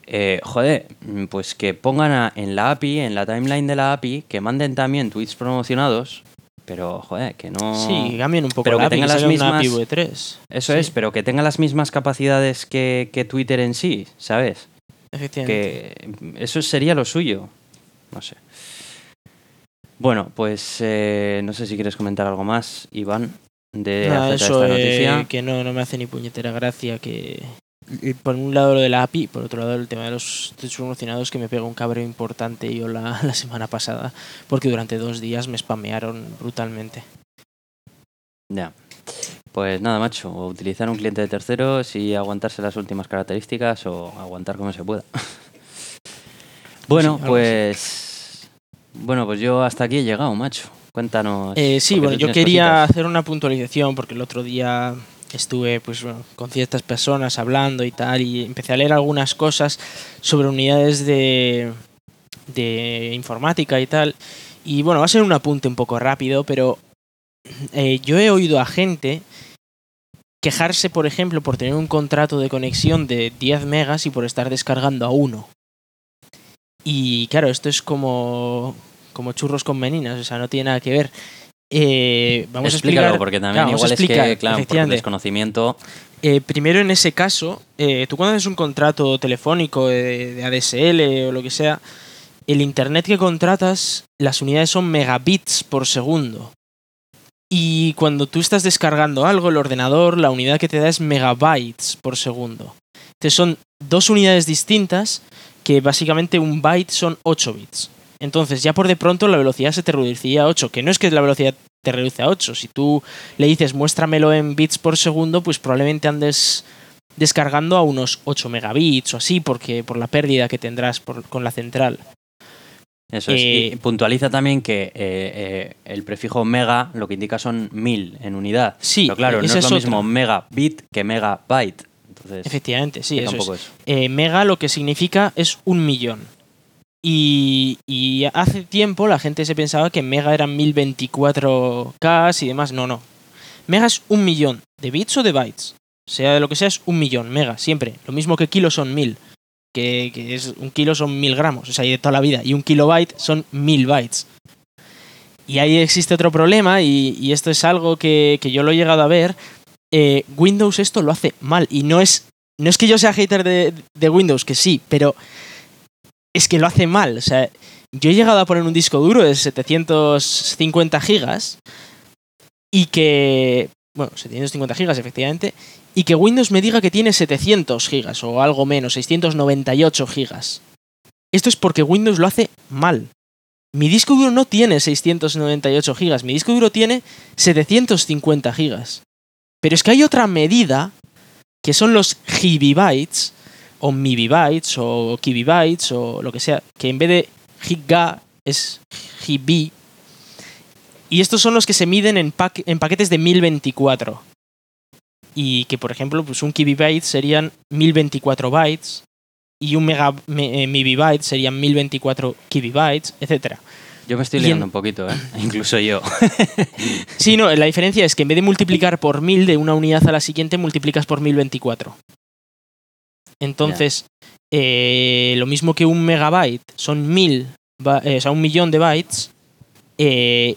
Eh, joder, pues que pongan a- en la API, en la timeline de la API, que manden también tweets promocionados, pero joder, que no. Sí, cambien un poco Pero la que API, tenga las API mismas- V3. Eso Sí, es, pero que tenga las mismas capacidades que, que Twitter en sí, ¿sabes? Efectivamente. Que eso sería lo suyo. No sé. Bueno, pues eh, no sé si quieres comentar algo más, Iván, de acerca eso de esta eh, noticia. que no, no me hace ni puñetera gracia que por un lado lo de la API, por otro lado el tema de los promocionados que me pegó un cabreo importante yo la, la semana pasada porque durante dos días me spamearon brutalmente. Ya. Pues nada, macho, o utilizar un cliente de terceros y aguantarse las últimas características o aguantar como se pueda. bueno, así. pues bueno, pues yo hasta aquí he llegado, macho. Cuéntanos. Eh, sí, bueno, yo quería cositas. hacer una puntualización porque el otro día estuve pues bueno, con ciertas personas hablando y tal y empecé a leer algunas cosas sobre unidades de, de informática y tal. Y bueno, va a ser un apunte un poco rápido, pero eh, yo he oído a gente quejarse, por ejemplo, por tener un contrato de conexión de 10 megas y por estar descargando a uno. Y claro, esto es como como churros con meninas, o sea, no tiene nada que ver. Eh, vamos Explícalo, a explicar. porque también Claro, igual es que, claro, por desconocimiento. Eh, primero, en ese caso, eh, tú cuando haces un contrato telefónico de, de ADSL o lo que sea, el internet que contratas, las unidades son megabits por segundo. Y cuando tú estás descargando algo, el ordenador, la unidad que te da es megabytes por segundo. Entonces son dos unidades distintas que básicamente un byte son 8 bits. Entonces ya por de pronto la velocidad se te reduciría a 8, que no es que la velocidad te reduce a 8. Si tú le dices muéstramelo en bits por segundo, pues probablemente andes descargando a unos 8 megabits o así, porque por la pérdida que tendrás por- con la central. Eso es. Eh, Y puntualiza también que eh, eh, el prefijo mega lo que indica son mil en unidad. Sí, Pero claro, no es lo mismo megabit que megabyte. Entonces, Efectivamente, sí, eso es. mega lo que significa es un millón. Y, y hace tiempo la gente se pensaba que mega eran 1024K y demás. No, no. Mega es un millón de bits o de bytes. Sea de lo que sea, es un millón. Mega, siempre. Lo mismo que kilo son mil. Que, es un kilo son mil gramos. O sea, de toda la vida. Y un kilobyte son mil bytes. Y ahí existe otro problema, y, y esto es algo que, que yo lo he llegado a ver. Eh, Windows esto lo hace mal. Y no es no es que yo sea hater de, de Windows, que sí, pero es que lo hace mal. O sea, yo he llegado a poner un disco duro de 750 gigas y que... Bueno, 750 gigas efectivamente. Y que Windows me diga que tiene 700 gigas o algo menos, 698 gigas. Esto es porque Windows lo hace mal. Mi disco duro no tiene 698 gigas, mi disco duro tiene 750 gigas. Pero es que hay otra medida que son los gigabytes o mibibytes o kibibytes o lo que sea, que en vez de giga es GB. Y estos son los que se miden en, paque- en paquetes de 1024. Y que, por ejemplo, pues un kibibyte serían 1024 bytes y un mega, me- eh, mibibyte serían 1024 kibibytes, etcétera. Yo me estoy en- liando un poquito, ¿eh? Incluso yo. Sí, no, la diferencia es que en vez de multiplicar por 1000 de una unidad a la siguiente, multiplicas por 1024. Entonces, eh, lo mismo que un megabyte son 1000, ba- eh, o sea, un millón de bytes, eh,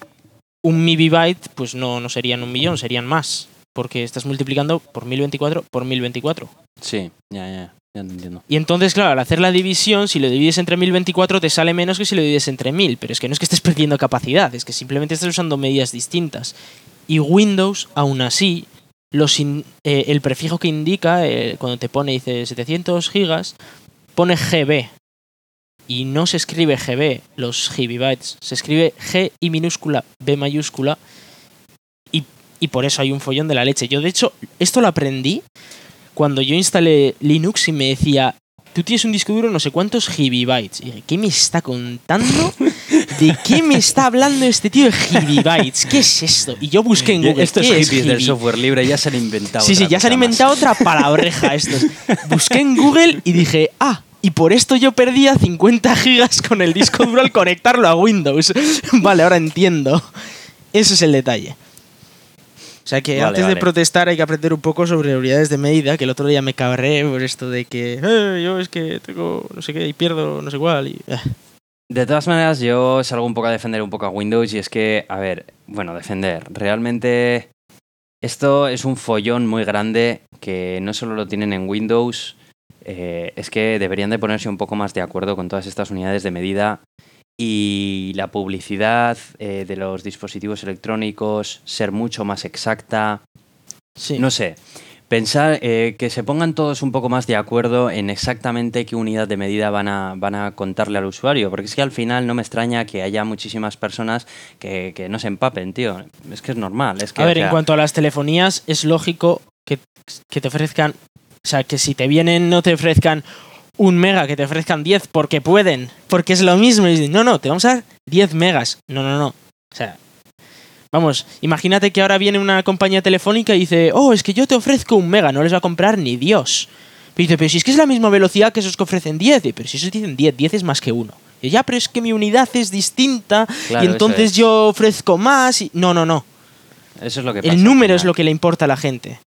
un mibibyte, pues no, no serían un millón, serían más. Porque estás multiplicando por 1024 por 1024. Sí, ya, ya, ya entiendo. Y entonces, claro, al hacer la división, si lo divides entre 1024 te sale menos que si lo divides entre 1000. Pero es que no es que estés perdiendo capacidad, es que simplemente estás usando medidas distintas. Y Windows, aún así, los in- eh, el prefijo que indica, eh, cuando te pone, dice 700 gigas, pone GB. Y no se escribe GB, los gigabytes. Se escribe G y minúscula, B mayúscula. Y, y por eso hay un follón de la leche. Yo, de hecho, esto lo aprendí cuando yo instalé Linux y me decía, tú tienes un disco duro no sé cuántos gigabytes. Y dije, ¿qué me está contando? ¿De qué me está hablando este tío de gigabytes? ¿Qué es esto? Y yo busqué en Google. Estos ¿qué es hippies del software libre ya se han inventado. Sí, sí, ya se han cosa más. inventado otra palabreja estos. Busqué en Google y dije, ah, y por esto yo perdía 50 gigas con el disco duro al conectarlo a Windows. vale, ahora entiendo. Ese es el detalle. O sea que Vale, antes de protestar hay que aprender un poco sobre unidades de medida, que el otro día me cabré por esto de que "Eh, yo es que tengo no sé qué y pierdo no sé cuál. Y, eh. De todas maneras, yo salgo un poco a defender un poco a Windows y es que, a ver, bueno, defender. Realmente esto es un follón muy grande que no solo lo tienen en Windows, eh, es que deberían de ponerse un poco más de acuerdo con todas estas unidades de medida y la publicidad eh, de los dispositivos electrónicos ser mucho más exacta. Sí. No sé. Pensar eh, que se pongan todos un poco más de acuerdo en exactamente qué unidad de medida van a, van a contarle al usuario. Porque es que al final no me extraña que haya muchísimas personas que, que no se empapen, tío. Es que es normal. Es que, a o ver, en cuanto a las telefonías, es lógico que, que te ofrezcan. O sea, que si te vienen, no te ofrezcan un mega, que te ofrezcan 10 porque pueden. Porque es lo mismo. Y dicen, no, no, te vamos a dar 10 megas. No, no, no. O sea, vamos, imagínate que ahora viene una compañía telefónica y dice, oh, es que yo te ofrezco un mega, no les va a comprar ni Dios. Pero dice, pero si es que es la misma velocidad que esos que ofrecen 10. Dice, pero si esos dicen 10, 10 es más que uno. Y ya, pero es que mi unidad es distinta Claro, y entonces es. yo ofrezco más. Y... No, no, no. Eso es lo que pasa. El número es lo que le importa a la gente.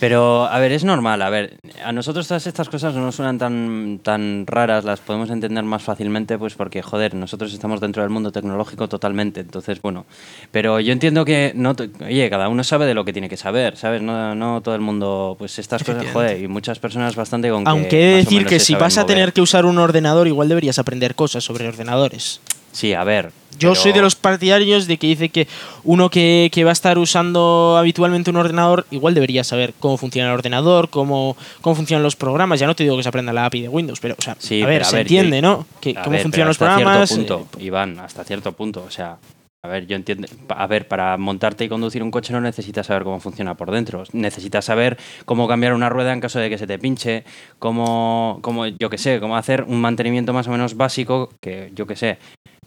Pero, a ver, es normal. A ver, a nosotros todas estas cosas no nos suenan tan, tan raras, las podemos entender más fácilmente, pues porque, joder, nosotros estamos dentro del mundo tecnológico totalmente. Entonces, bueno. Pero yo entiendo que, no, oye, cada uno sabe de lo que tiene que saber, ¿sabes? No, no todo el mundo, pues estas cosas, joder, y muchas personas bastante con que Aunque he de decir que si vas a mover. tener que usar un ordenador, igual deberías aprender cosas sobre ordenadores. Sí, a ver. Yo pero- soy de los partidarios de que dice que uno que, que va a estar usando habitualmente un ordenador, igual debería saber cómo funciona el ordenador, cómo, cómo funcionan los programas. Ya no te digo que se aprenda la API de Windows, pero, o sea, Sí, a ver, a se ver, entiende, yo- ¿no? Que, cómo ver, funcionan los pero hasta programas. Cierto eh, punto, Iván, hasta cierto punto. O sea, a ver, yo entiendo. A ver, para montarte y conducir un coche no necesitas saber cómo funciona por dentro. Necesitas saber cómo cambiar una rueda en caso de que se te pinche, cómo, cómo yo qué sé, cómo hacer un mantenimiento más o menos básico, que yo qué sé.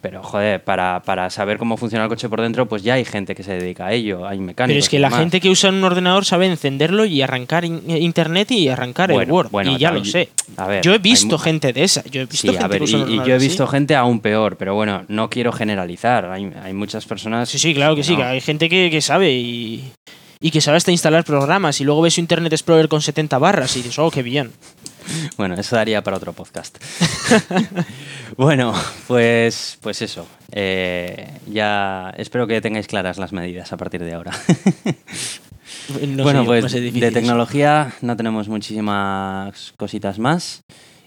Pero, joder, para, para saber cómo funciona el coche por dentro, pues ya hay gente que se dedica a ello, hay mecánicos. Pero es que la gente que usa un ordenador sabe encenderlo y arrancar in- eh, internet y arrancar el Word. bueno, y ya lo sé. A ver, Yo he visto gente de esa. Yo he visto Sí, gente a ver, que y, usa yo he visto gente aún peor, pero bueno, no quiero generalizar. Hay, hay muchas personas. Sí, sí, claro que sí, que hay gente que, que sabe y, y que sabe hasta instalar programas y luego ves su Internet Explorer con 70 barras y dices, oh, qué bien. Bueno, eso daría para otro podcast. bueno, pues, pues eso. Eh, ya espero que tengáis claras las medidas a partir de ahora. No bueno, pues de tecnología no tenemos muchísimas cositas más.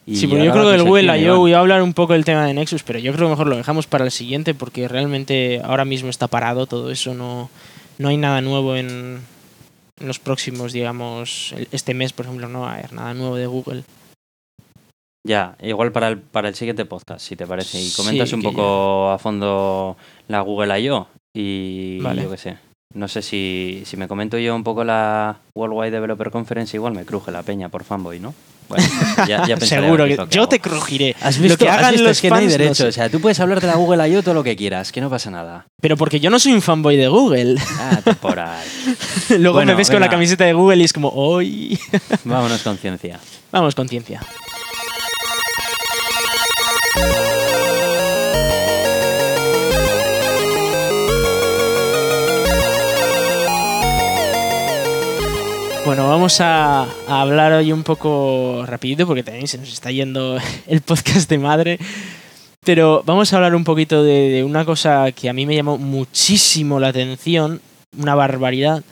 Y Sí, porque yo creo que del Google I.O. Voy a hablar un poco del tema de Nexus, pero yo creo que mejor lo dejamos para el siguiente porque realmente ahora mismo está parado todo eso, no, no hay nada nuevo en, en los próximos, digamos, este mes, por ejemplo, no va a haber nada nuevo de Google. Ya, igual para el, para el siguiente podcast, si te parece. Y Sí, comentas un poco a fondo la Google I.O. Y Vale. yo qué sé. No sé si, si me comento yo un poco la Worldwide Developer Conference, igual me cruje la peña por fanboy, ¿no? Bueno, ya, ya Seguro que lo yo hago. te crujiré. ¿Has lo visto? que ¿Has hagan visto? los es que no hay fans, no derecho. sé. O sea, tú puedes hablar de la Google I.O. todo lo que quieras, que no pasa nada. Pero porque yo no soy un fanboy de Google. Ah, temporal. Luego Bueno, me ves con la camiseta de Google y es como, ¡hoy! Vámonos con ciencia. Vamos con ciencia. Bueno, vamos a, a hablar hoy un poco rapidito porque también se nos está yendo el podcast de madre. Pero vamos a hablar un poquito de, de una cosa que a mí me llamó muchísimo la atención, una barbaridad,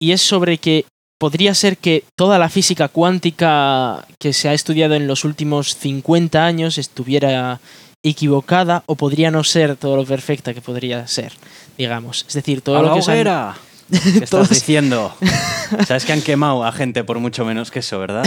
y es sobre que podría ser que toda la física cuántica que se ha estudiado en los últimos 50 años estuviera equivocada o podría no ser todo lo perfecta que podría ser, digamos. Es decir, todo ¡A lo la que se han- hoguera! ¿Qué estás diciendo? Sabes que han quemado a gente por mucho menos que eso, ¿verdad?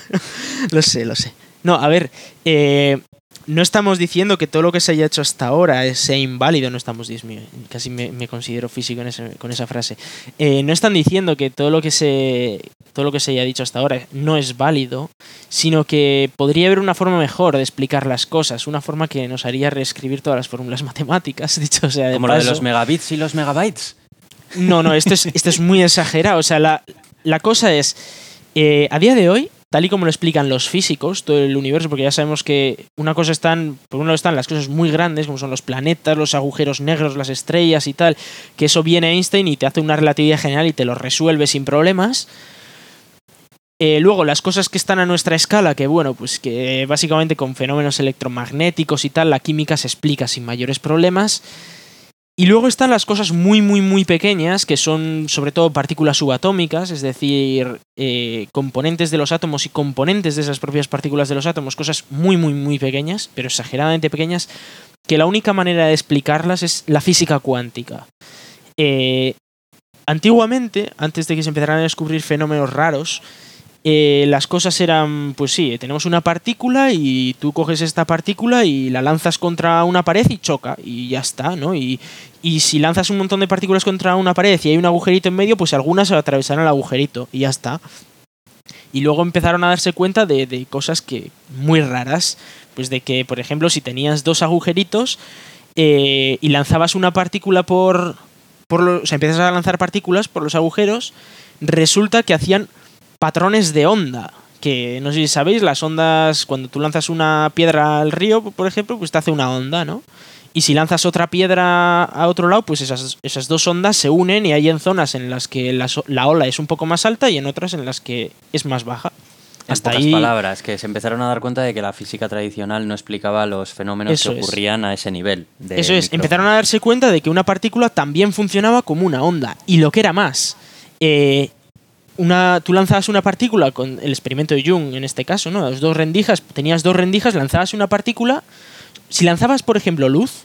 Lo sé, lo sé. No, a ver, eh, no estamos diciendo que todo lo que se haya hecho hasta ahora sea inválido, no estamos, Dios mío, casi me, me considero físico en ese- con esa frase. Eh, no están diciendo que todo lo que se todo lo que se haya dicho hasta ahora no es válido, sino que podría haber una forma mejor de explicar las cosas, una forma que nos haría reescribir todas las fórmulas matemáticas, dicho sea de Como lo de los megabits y los megabytes. No, no, esto es, esto es muy exagerado. O sea, la, la cosa es, eh, a día de hoy, tal y como lo explican los físicos, todo el universo, porque ya sabemos que una cosa están, por un lado están las cosas muy grandes, como son los planetas, los agujeros negros, las estrellas y tal, que eso viene Einstein y te hace una relatividad general y te lo resuelve sin problemas. Eh, luego, las cosas que están a nuestra escala, que bueno, pues que básicamente con fenómenos electromagnéticos y tal, la química se explica sin mayores problemas. Y luego están las cosas muy, muy, muy pequeñas, que son sobre todo partículas subatómicas, es decir, eh, componentes de los átomos y componentes de esas propias partículas de los átomos, cosas muy, muy, muy pequeñas, pero exageradamente pequeñas, que la única manera de explicarlas es la física cuántica. Eh, antiguamente, antes de que se empezaran a descubrir fenómenos raros, eh, las cosas eran, pues sí, tenemos una partícula y tú coges esta partícula y la lanzas contra una pared y choca y ya está, ¿no? Y, y si lanzas un montón de partículas contra una pared y hay un agujerito en medio, pues algunas atravesarán el agujerito y ya está. Y luego empezaron a darse cuenta de, de cosas que muy raras, pues de que, por ejemplo, si tenías dos agujeritos eh, y lanzabas una partícula por, por los, o sea, empiezas a lanzar partículas por los agujeros, resulta que hacían patrones de onda. Que no sé si sabéis, las ondas, cuando tú lanzas una piedra al río, por ejemplo, pues te hace una onda, ¿no? Y si lanzas otra piedra a otro lado, pues esas, esas dos ondas se unen y hay en zonas en las que la, la ola es un poco más alta y en otras en las que es más baja. En Hasta pocas ahí, palabras, que se empezaron a dar cuenta de que la física tradicional no explicaba los fenómenos Eso que es. ocurrían a ese nivel. de Eso es, micro. empezaron a darse cuenta de que una partícula también funcionaba como una onda. Y lo que era más, eh, una, tú lanzabas una partícula con el experimento de Jung, en este caso, ¿no? Las dos rendijas, tenías dos rendijas, lanzabas una partícula. Si lanzabas, por ejemplo, luz,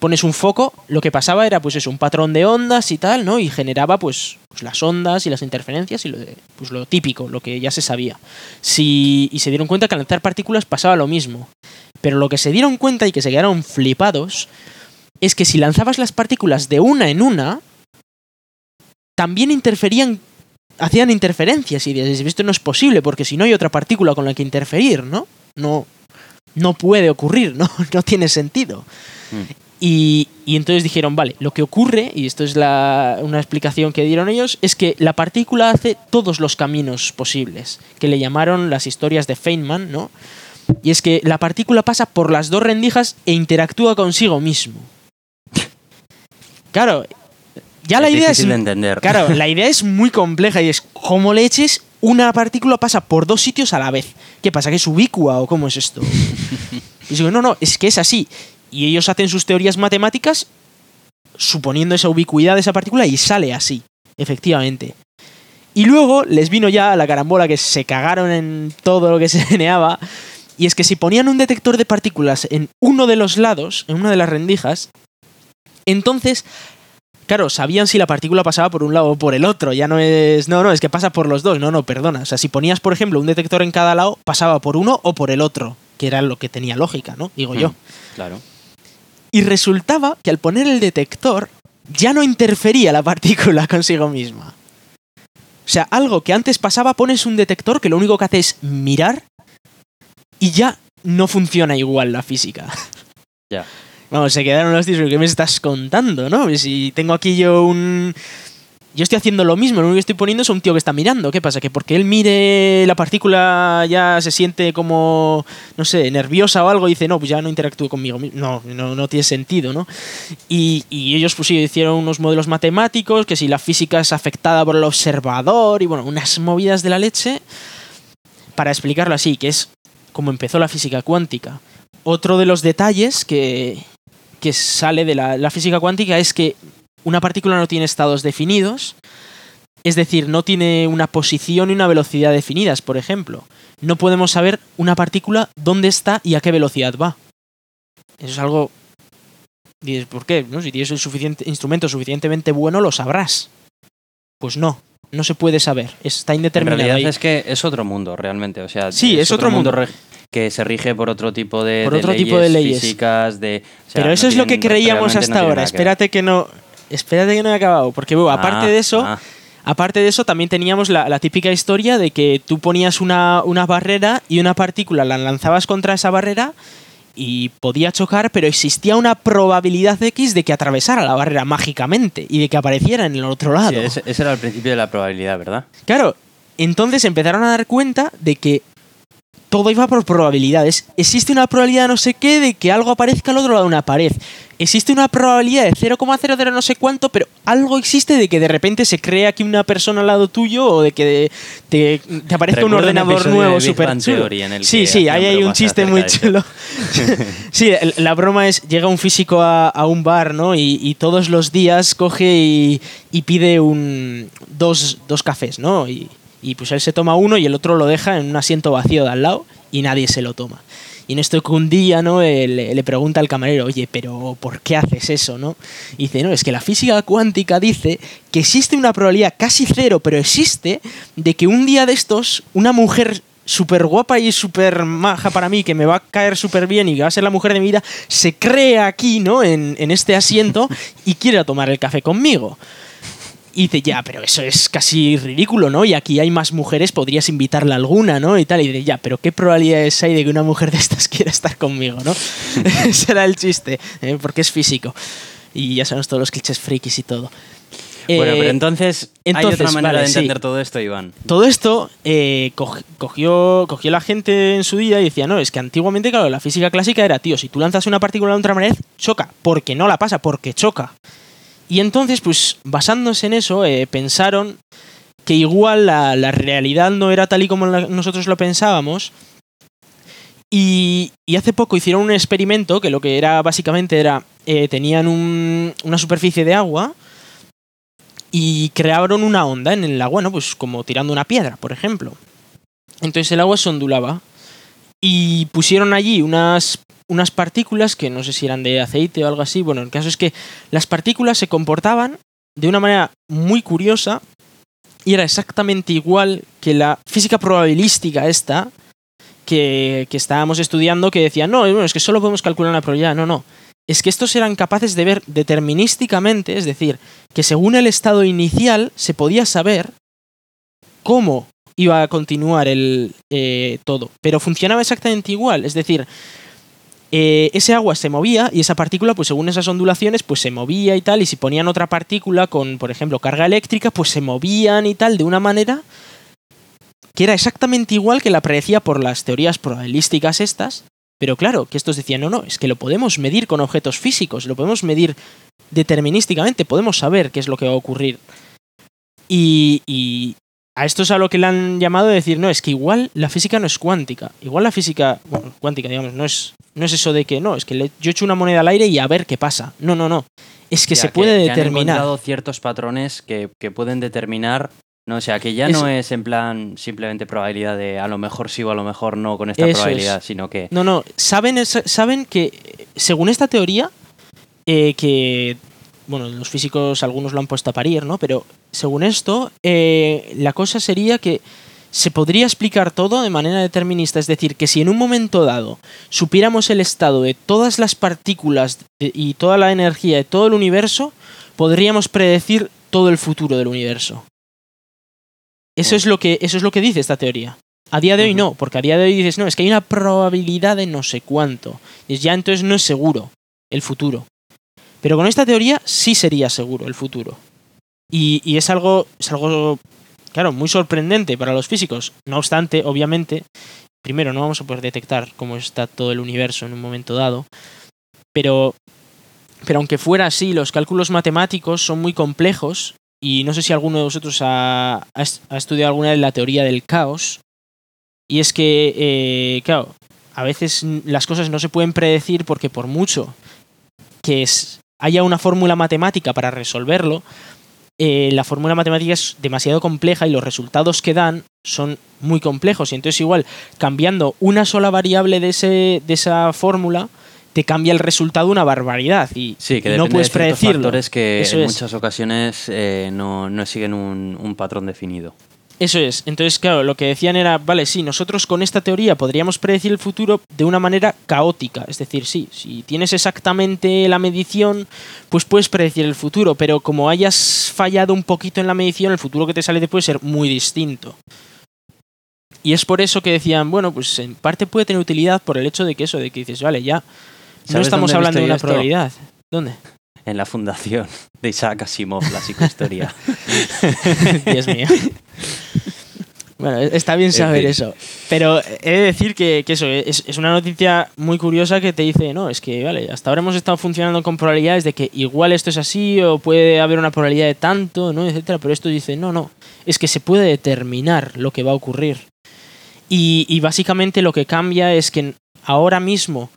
pones un foco, lo que pasaba era pues eso, un patrón de ondas y tal, ¿no? Y generaba pues, pues, las ondas y las interferencias y lo, de- pues, lo típico, lo que ya se sabía. Si, y se dieron cuenta que al lanzar partículas pasaba lo mismo. Pero lo que se dieron cuenta y que se quedaron flipados es que si lanzabas las partículas de una en una, también interferían, hacían interferencias y dices, esto no es posible porque si no hay otra partícula con la que interferir, ¿no? No, no puede ocurrir, ¿no? No tiene sentido. Mm. Y, y entonces dijeron, vale, lo que ocurre, y esto es la- una explicación que dieron ellos, es que la partícula hace todos los caminos posibles, que le llamaron las historias de Feynman, ¿no? Y es que la partícula pasa por las dos rendijas e interactúa consigo mismo. Claro, ya la idea es... difícil de entender. Claro, la idea es muy compleja y es como leches una partícula pasa por dos sitios a la vez. ¿Qué pasa? ¿Que es ubicua o cómo es esto? Y digo, no, no, es que es así. Y ellos hacen sus teorías matemáticas suponiendo esa ubicuidad de esa partícula y sale así, efectivamente. Y luego les vino ya la carambola que se cagaron en todo lo que se geneaba. Y es que si ponían un detector de partículas en uno de los lados, en una de las rendijas, entonces Claro, sabían si la partícula pasaba por un lado o por el otro. Ya no es. No, no, es que pasa por los dos. No, no, perdona. O sea, si ponías, por ejemplo, un detector en cada lado, pasaba por uno o por el otro. Que era lo que tenía lógica, ¿no? Digo yo. Mm, Claro. Y resultaba que al poner el detector, ya no interfería la partícula consigo misma. O sea, algo que antes pasaba, pones un detector que lo único que hace es mirar y ya no funciona igual la física. Ya. Vamos, se quedaron los tíos, ¿qué me estás contando, no? Si tengo aquí yo un... Yo estoy haciendo lo mismo, lo único que estoy poniendo es un tío que está mirando. ¿Qué pasa? Que porque él mire la partícula ya se siente como, no sé, nerviosa o algo y dice, no, pues ya no interactúo conmigo. mismo". No, no, no tiene sentido, ¿no? Y, y ellos pues sí, hicieron unos modelos matemáticos, que si la física es afectada por el observador y bueno, unas movidas de la leche, para explicarlo así, que es como empezó la física cuántica. Otro de los detalles que, que sale de la, la física cuántica es que una partícula no tiene estados definidos, es decir, no tiene una posición y una velocidad definidas, por ejemplo. No podemos saber una partícula dónde está y a qué velocidad va. Eso es algo... Dices, ¿por qué? ¿No? Si tienes el suficiente, instrumento suficientemente bueno, lo sabrás. Pues no, no se puede saber. Está En indeterminado. realidad ahí. es que es otro mundo, realmente. O sea, Sí, es otro mundo. Que se rige por otro tipo de, Por de otro tipo de leyes. físicas, de... o sea, Pero eso no es lo que creíamos hasta no ahora. Espérate que no. Espérate que no he acabado. Porque bueno, aparte Ah, de eso, ah. aparte de eso, también teníamos la, la típica historia de que tú ponías una, una barrera y una partícula la lanzabas contra esa barrera y podía chocar, pero existía una probabilidad X de que atravesara la barrera mágicamente y de que apareciera en el otro lado. Sí, ese, ese era el principio de la probabilidad, ¿verdad? Claro, entonces empezaron a dar cuenta de que todo iba por probabilidades. Existe una probabilidad no sé qué de que algo aparezca al otro lado de una pared. Existe una probabilidad de 0,00 no sé cuánto, pero algo existe de que de repente se crea aquí una persona al lado tuyo o de que te, te aparezca un Recuerdo un ordenador nuevo Bang chulo. Theory en el Sí, sí, ahí hay un chiste muy chulo. sí, la broma es, llega un físico a, a un bar, ¿no? Y, y todos los días coge y, y pide un, dos, dos cafés, ¿no? Y, y pues él se toma uno y el otro lo deja en un asiento vacío de al lado y nadie se lo toma. Y en esto que un día, ¿no? Eh, Le, pregunta al camarero, oye, pero ¿por qué haces eso, no? Y dice, no, es que la física cuántica dice que existe una probabilidad casi cero, pero existe, de que un día de estos, una mujer súper guapa y súper maja para mí, que me va a caer súper bien y que va a ser la mujer de mi vida, se crea aquí, ¿no? En, en este asiento y quiere tomar el café conmigo. Y dice, ya, pero eso es casi ridículo, ¿no? Y aquí hay más mujeres, podrías invitarla alguna, ¿no? Y tal. Y dice, ya, pero ¿qué probabilidades hay de que una mujer de estas quiera estar conmigo, ¿no? Ese era el chiste, ¿eh? porque es físico. Y ya sabemos todos los clichés frikis y todo. bueno, Eh, pero entonces, hay entonces, otra manera vale, de sí. entender todo esto, Iván. Todo esto eh, cog- cogió, cogió la gente en su día y decía, no, es que antiguamente, claro, la física clásica era, tío, si tú lanzas una partícula a otra pared, choca, porque no la pasa, porque choca. Y entonces, pues, basándose en eso, eh, pensaron que igual la, la realidad no era tal y como nosotros lo pensábamos. Y, y hace poco hicieron un experimento que lo que era básicamente era, eh, tenían un- una superficie de agua y crearon una onda en el agua, ¿no? Pues como tirando una piedra, por ejemplo. Entonces el agua se ondulaba y pusieron allí unas, unas partículas que no sé si eran de aceite o algo así. Bueno, el caso es que las partículas se comportaban de una manera muy curiosa y era exactamente igual que la física probabilística esta que, que estábamos estudiando que decía, no, bueno, es que solo podemos calcular una probabilidad. No, no. Es que estos eran capaces de ver determinísticamente, es decir, que según el estado inicial se podía saber cómo iba a continuar el eh, todo. Pero funcionaba exactamente igual. Es decir, eh, ese agua se movía y esa partícula, pues según esas ondulaciones, pues se movía y tal. Y si ponían otra partícula con, por ejemplo, carga eléctrica, pues se movían y tal de una manera que era exactamente igual que la predecía por las teorías probabilísticas estas. Pero claro, que estos decían, no, no, es que lo podemos medir con objetos físicos, lo podemos medir determinísticamente, podemos saber qué es lo que va a ocurrir. Y, y a esto es a lo que le han llamado de decir, no, es que igual la física no es cuántica. Igual la física, bueno, cuántica, digamos, no es, no es eso de que no, es que le- yo echo una moneda al aire y a ver qué pasa. No, no, no. Es que Ya, se puede que han determinar. encontrado ciertos patrones que, que pueden determinar. No, o sea, que ya no es en plan simplemente probabilidad de a lo mejor sí o a lo mejor no con esta es. probabilidad, sino que No, no, saben, saben que, según esta teoría, eh, que, bueno, los físicos algunos lo han puesto a parir, ¿no? Pero según esto, eh, la cosa sería que se podría explicar todo de manera determinista, es decir, que si en un momento dado supiéramos el estado de todas las partículas y toda la energía de todo el universo, podríamos predecir todo el futuro del universo. Eso es lo que, eso es lo que dice esta teoría. A día de hoy no, porque a día de hoy dices, no, es que hay una probabilidad de no sé cuánto. Y ya entonces no es seguro el futuro. Pero con esta teoría sí sería seguro el futuro. Y, y es algo, es algo, claro, muy sorprendente para los físicos. No obstante, obviamente, primero no vamos a poder detectar cómo está todo el universo en un momento dado. Pero, pero aunque fuera así, los cálculos matemáticos son muy complejos. Y no sé si alguno de vosotros ha, ha est- ha estudiado alguna de la teoría del caos. Y es que, eh, claro, a veces las cosas no se pueden predecir porque por mucho que es- haya una fórmula matemática para resolverlo, eh, la fórmula matemática es demasiado compleja y los resultados que dan son muy complejos. Y entonces igual, cambiando una sola variable de, ese, de esa fórmula, te cambia el resultado una barbaridad. Y, sí, que y no puedes de predecirlo. factores que Eso en es. muchas ocasiones eh, no, no siguen un, un patrón definido. Eso es. Entonces, claro, lo que decían era, vale, sí, nosotros con esta teoría podríamos predecir el futuro de una manera caótica. Es decir, sí, si tienes exactamente la medición, pues puedes predecir el futuro, pero como hayas fallado un poquito en la medición, el futuro que te sale te puede ser muy distinto. Y es por eso que decían, bueno, pues en parte puede tener utilidad por el hecho de que eso, de que dices, vale, ya no ¿Sabes estamos hablando de una probabilidad. ¿Dónde? En la fundación de Isaac Asimov, la psicohistoria. Dios mío. Bueno, está bien saber fin. eso. Pero he de decir que, que eso es, es una noticia muy curiosa que te dice, no, es que, vale, hasta ahora hemos estado funcionando con probabilidades de que igual esto es así o puede haber una probabilidad de tanto, ¿no? Etcétera. Pero esto dice, no, no, es que se puede determinar lo que va a ocurrir. Y, y básicamente lo que cambia es que ahora mismo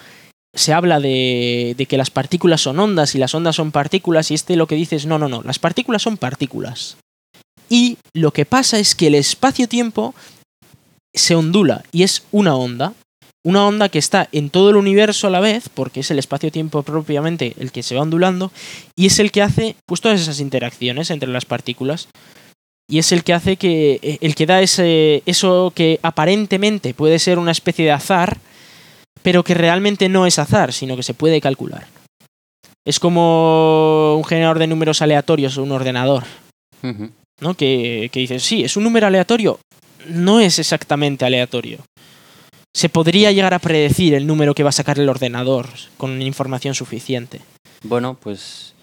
se habla de, de que las partículas son ondas y las ondas son partículas y este lo que dice es, no, no, no, las partículas son partículas. Y lo que pasa es que el espacio-tiempo se ondula y es una onda. Una onda que está en todo el universo a la vez, porque es el espacio-tiempo propiamente el que se va ondulando, y es el que hace pues, todas esas interacciones entre las partículas. Y es el que hace que. eh, el que da ese. eso que aparentemente puede ser una especie de azar, pero que realmente no es azar, sino que se puede calcular. Es como un generador de números aleatorios o un ordenador. ¿No? Que, que dices, sí, es un número aleatorio. No es exactamente aleatorio. Se podría llegar a predecir el número que va a sacar el ordenador con información suficiente. Bueno, pues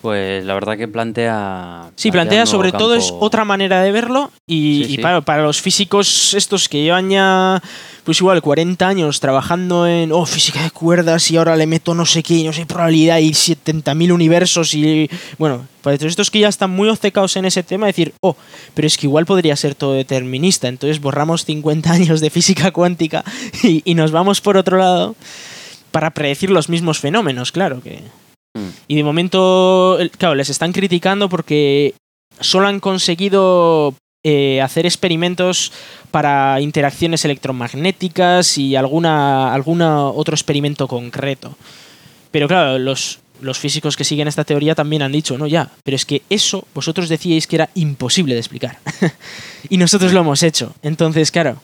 Pues la verdad que plantea. Sí, plantea sobre todo es otra manera de verlo y, Sí, y sí. para, para los físicos estos que llevan ya pues igual 40 años trabajando en oh, física de cuerdas y ahora le meto no sé qué, no sé probabilidad y 70.000 universos y bueno, para todos estos que ya están muy obcecados en ese tema decir, oh, pero es que igual podría ser todo determinista, entonces borramos 50 años de física cuántica y, y nos vamos por otro lado para predecir los mismos fenómenos, claro que Mm. y de momento, claro, les están criticando porque solo han conseguido eh, hacer experimentos para interacciones electromagnéticas y alguna, alguna otro experimento concreto. Pero claro, los, los físicos que siguen esta teoría también han dicho, no, ya, pero es que eso vosotros decíais que era imposible de explicar. y nosotros lo hemos hecho. Entonces, claro,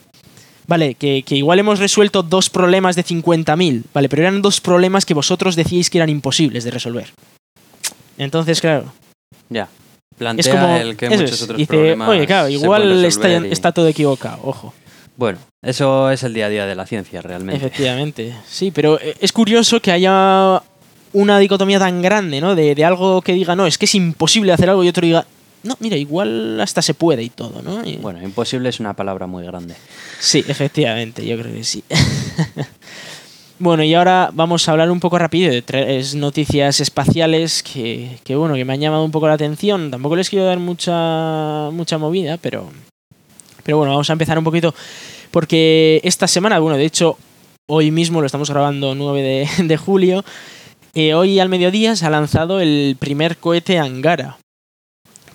vale, que, que igual hemos resuelto dos problemas de 50.000, vale, pero eran dos problemas que vosotros decíais que eran imposibles de resolver. Entonces, claro, Ya. Plantea es como... el que eso muchos es. otros Dice, problemas. oye, claro, igual y- está todo equivocado, ojo. Bueno, eso es el día a día de la ciencia, realmente. Efectivamente, sí, pero eh, es curioso que haya una dicotomía tan grande, ¿no? De, de algo que diga, no, es que es imposible hacer algo y otro diga, no, mira, igual hasta se puede y todo, ¿no? Y- Bueno, imposible es una palabra muy grande. Sí, efectivamente, yo creo que sí. bueno, y ahora vamos a hablar un poco rápido de tres noticias espaciales que, que, bueno, que me han llamado un poco la atención. Tampoco les quiero dar mucha, mucha movida, pero, pero bueno, vamos a empezar un poquito porque esta semana, bueno, de hecho, hoy mismo lo estamos grabando 9 de, de julio, eh, hoy al mediodía se ha lanzado el primer cohete Angara,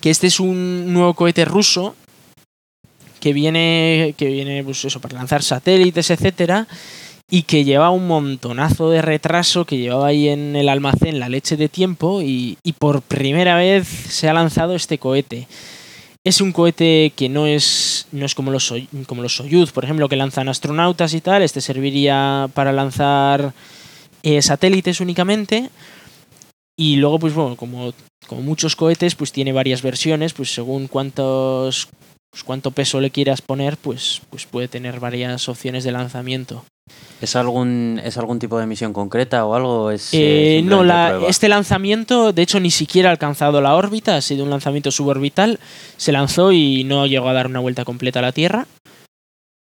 que este es un nuevo cohete ruso que viene, que viene pues eso, para lanzar satélites, etcétera, y que lleva un montonazo de retraso, que llevaba ahí en el almacén la leche de tiempo, y, por primera vez se ha lanzado este cohete. Es un cohete que no es, no es como, los, como los Soyuz, por ejemplo, que lanzan astronautas y tal. Este serviría para lanzar eh, satélites únicamente. Y luego, pues bueno, como, como muchos cohetes, pues tiene varias versiones, pues según cuántos pues, cuánto peso le quieras poner, pues, pues puede tener varias opciones de lanzamiento. ¿Es algún, ¿Es algún tipo de misión concreta o algo? Es, Eh, no, la- este lanzamiento, de hecho, ni siquiera ha alcanzado la órbita, ha sido un lanzamiento suborbital. Se lanzó y no llegó a dar una vuelta completa a la Tierra.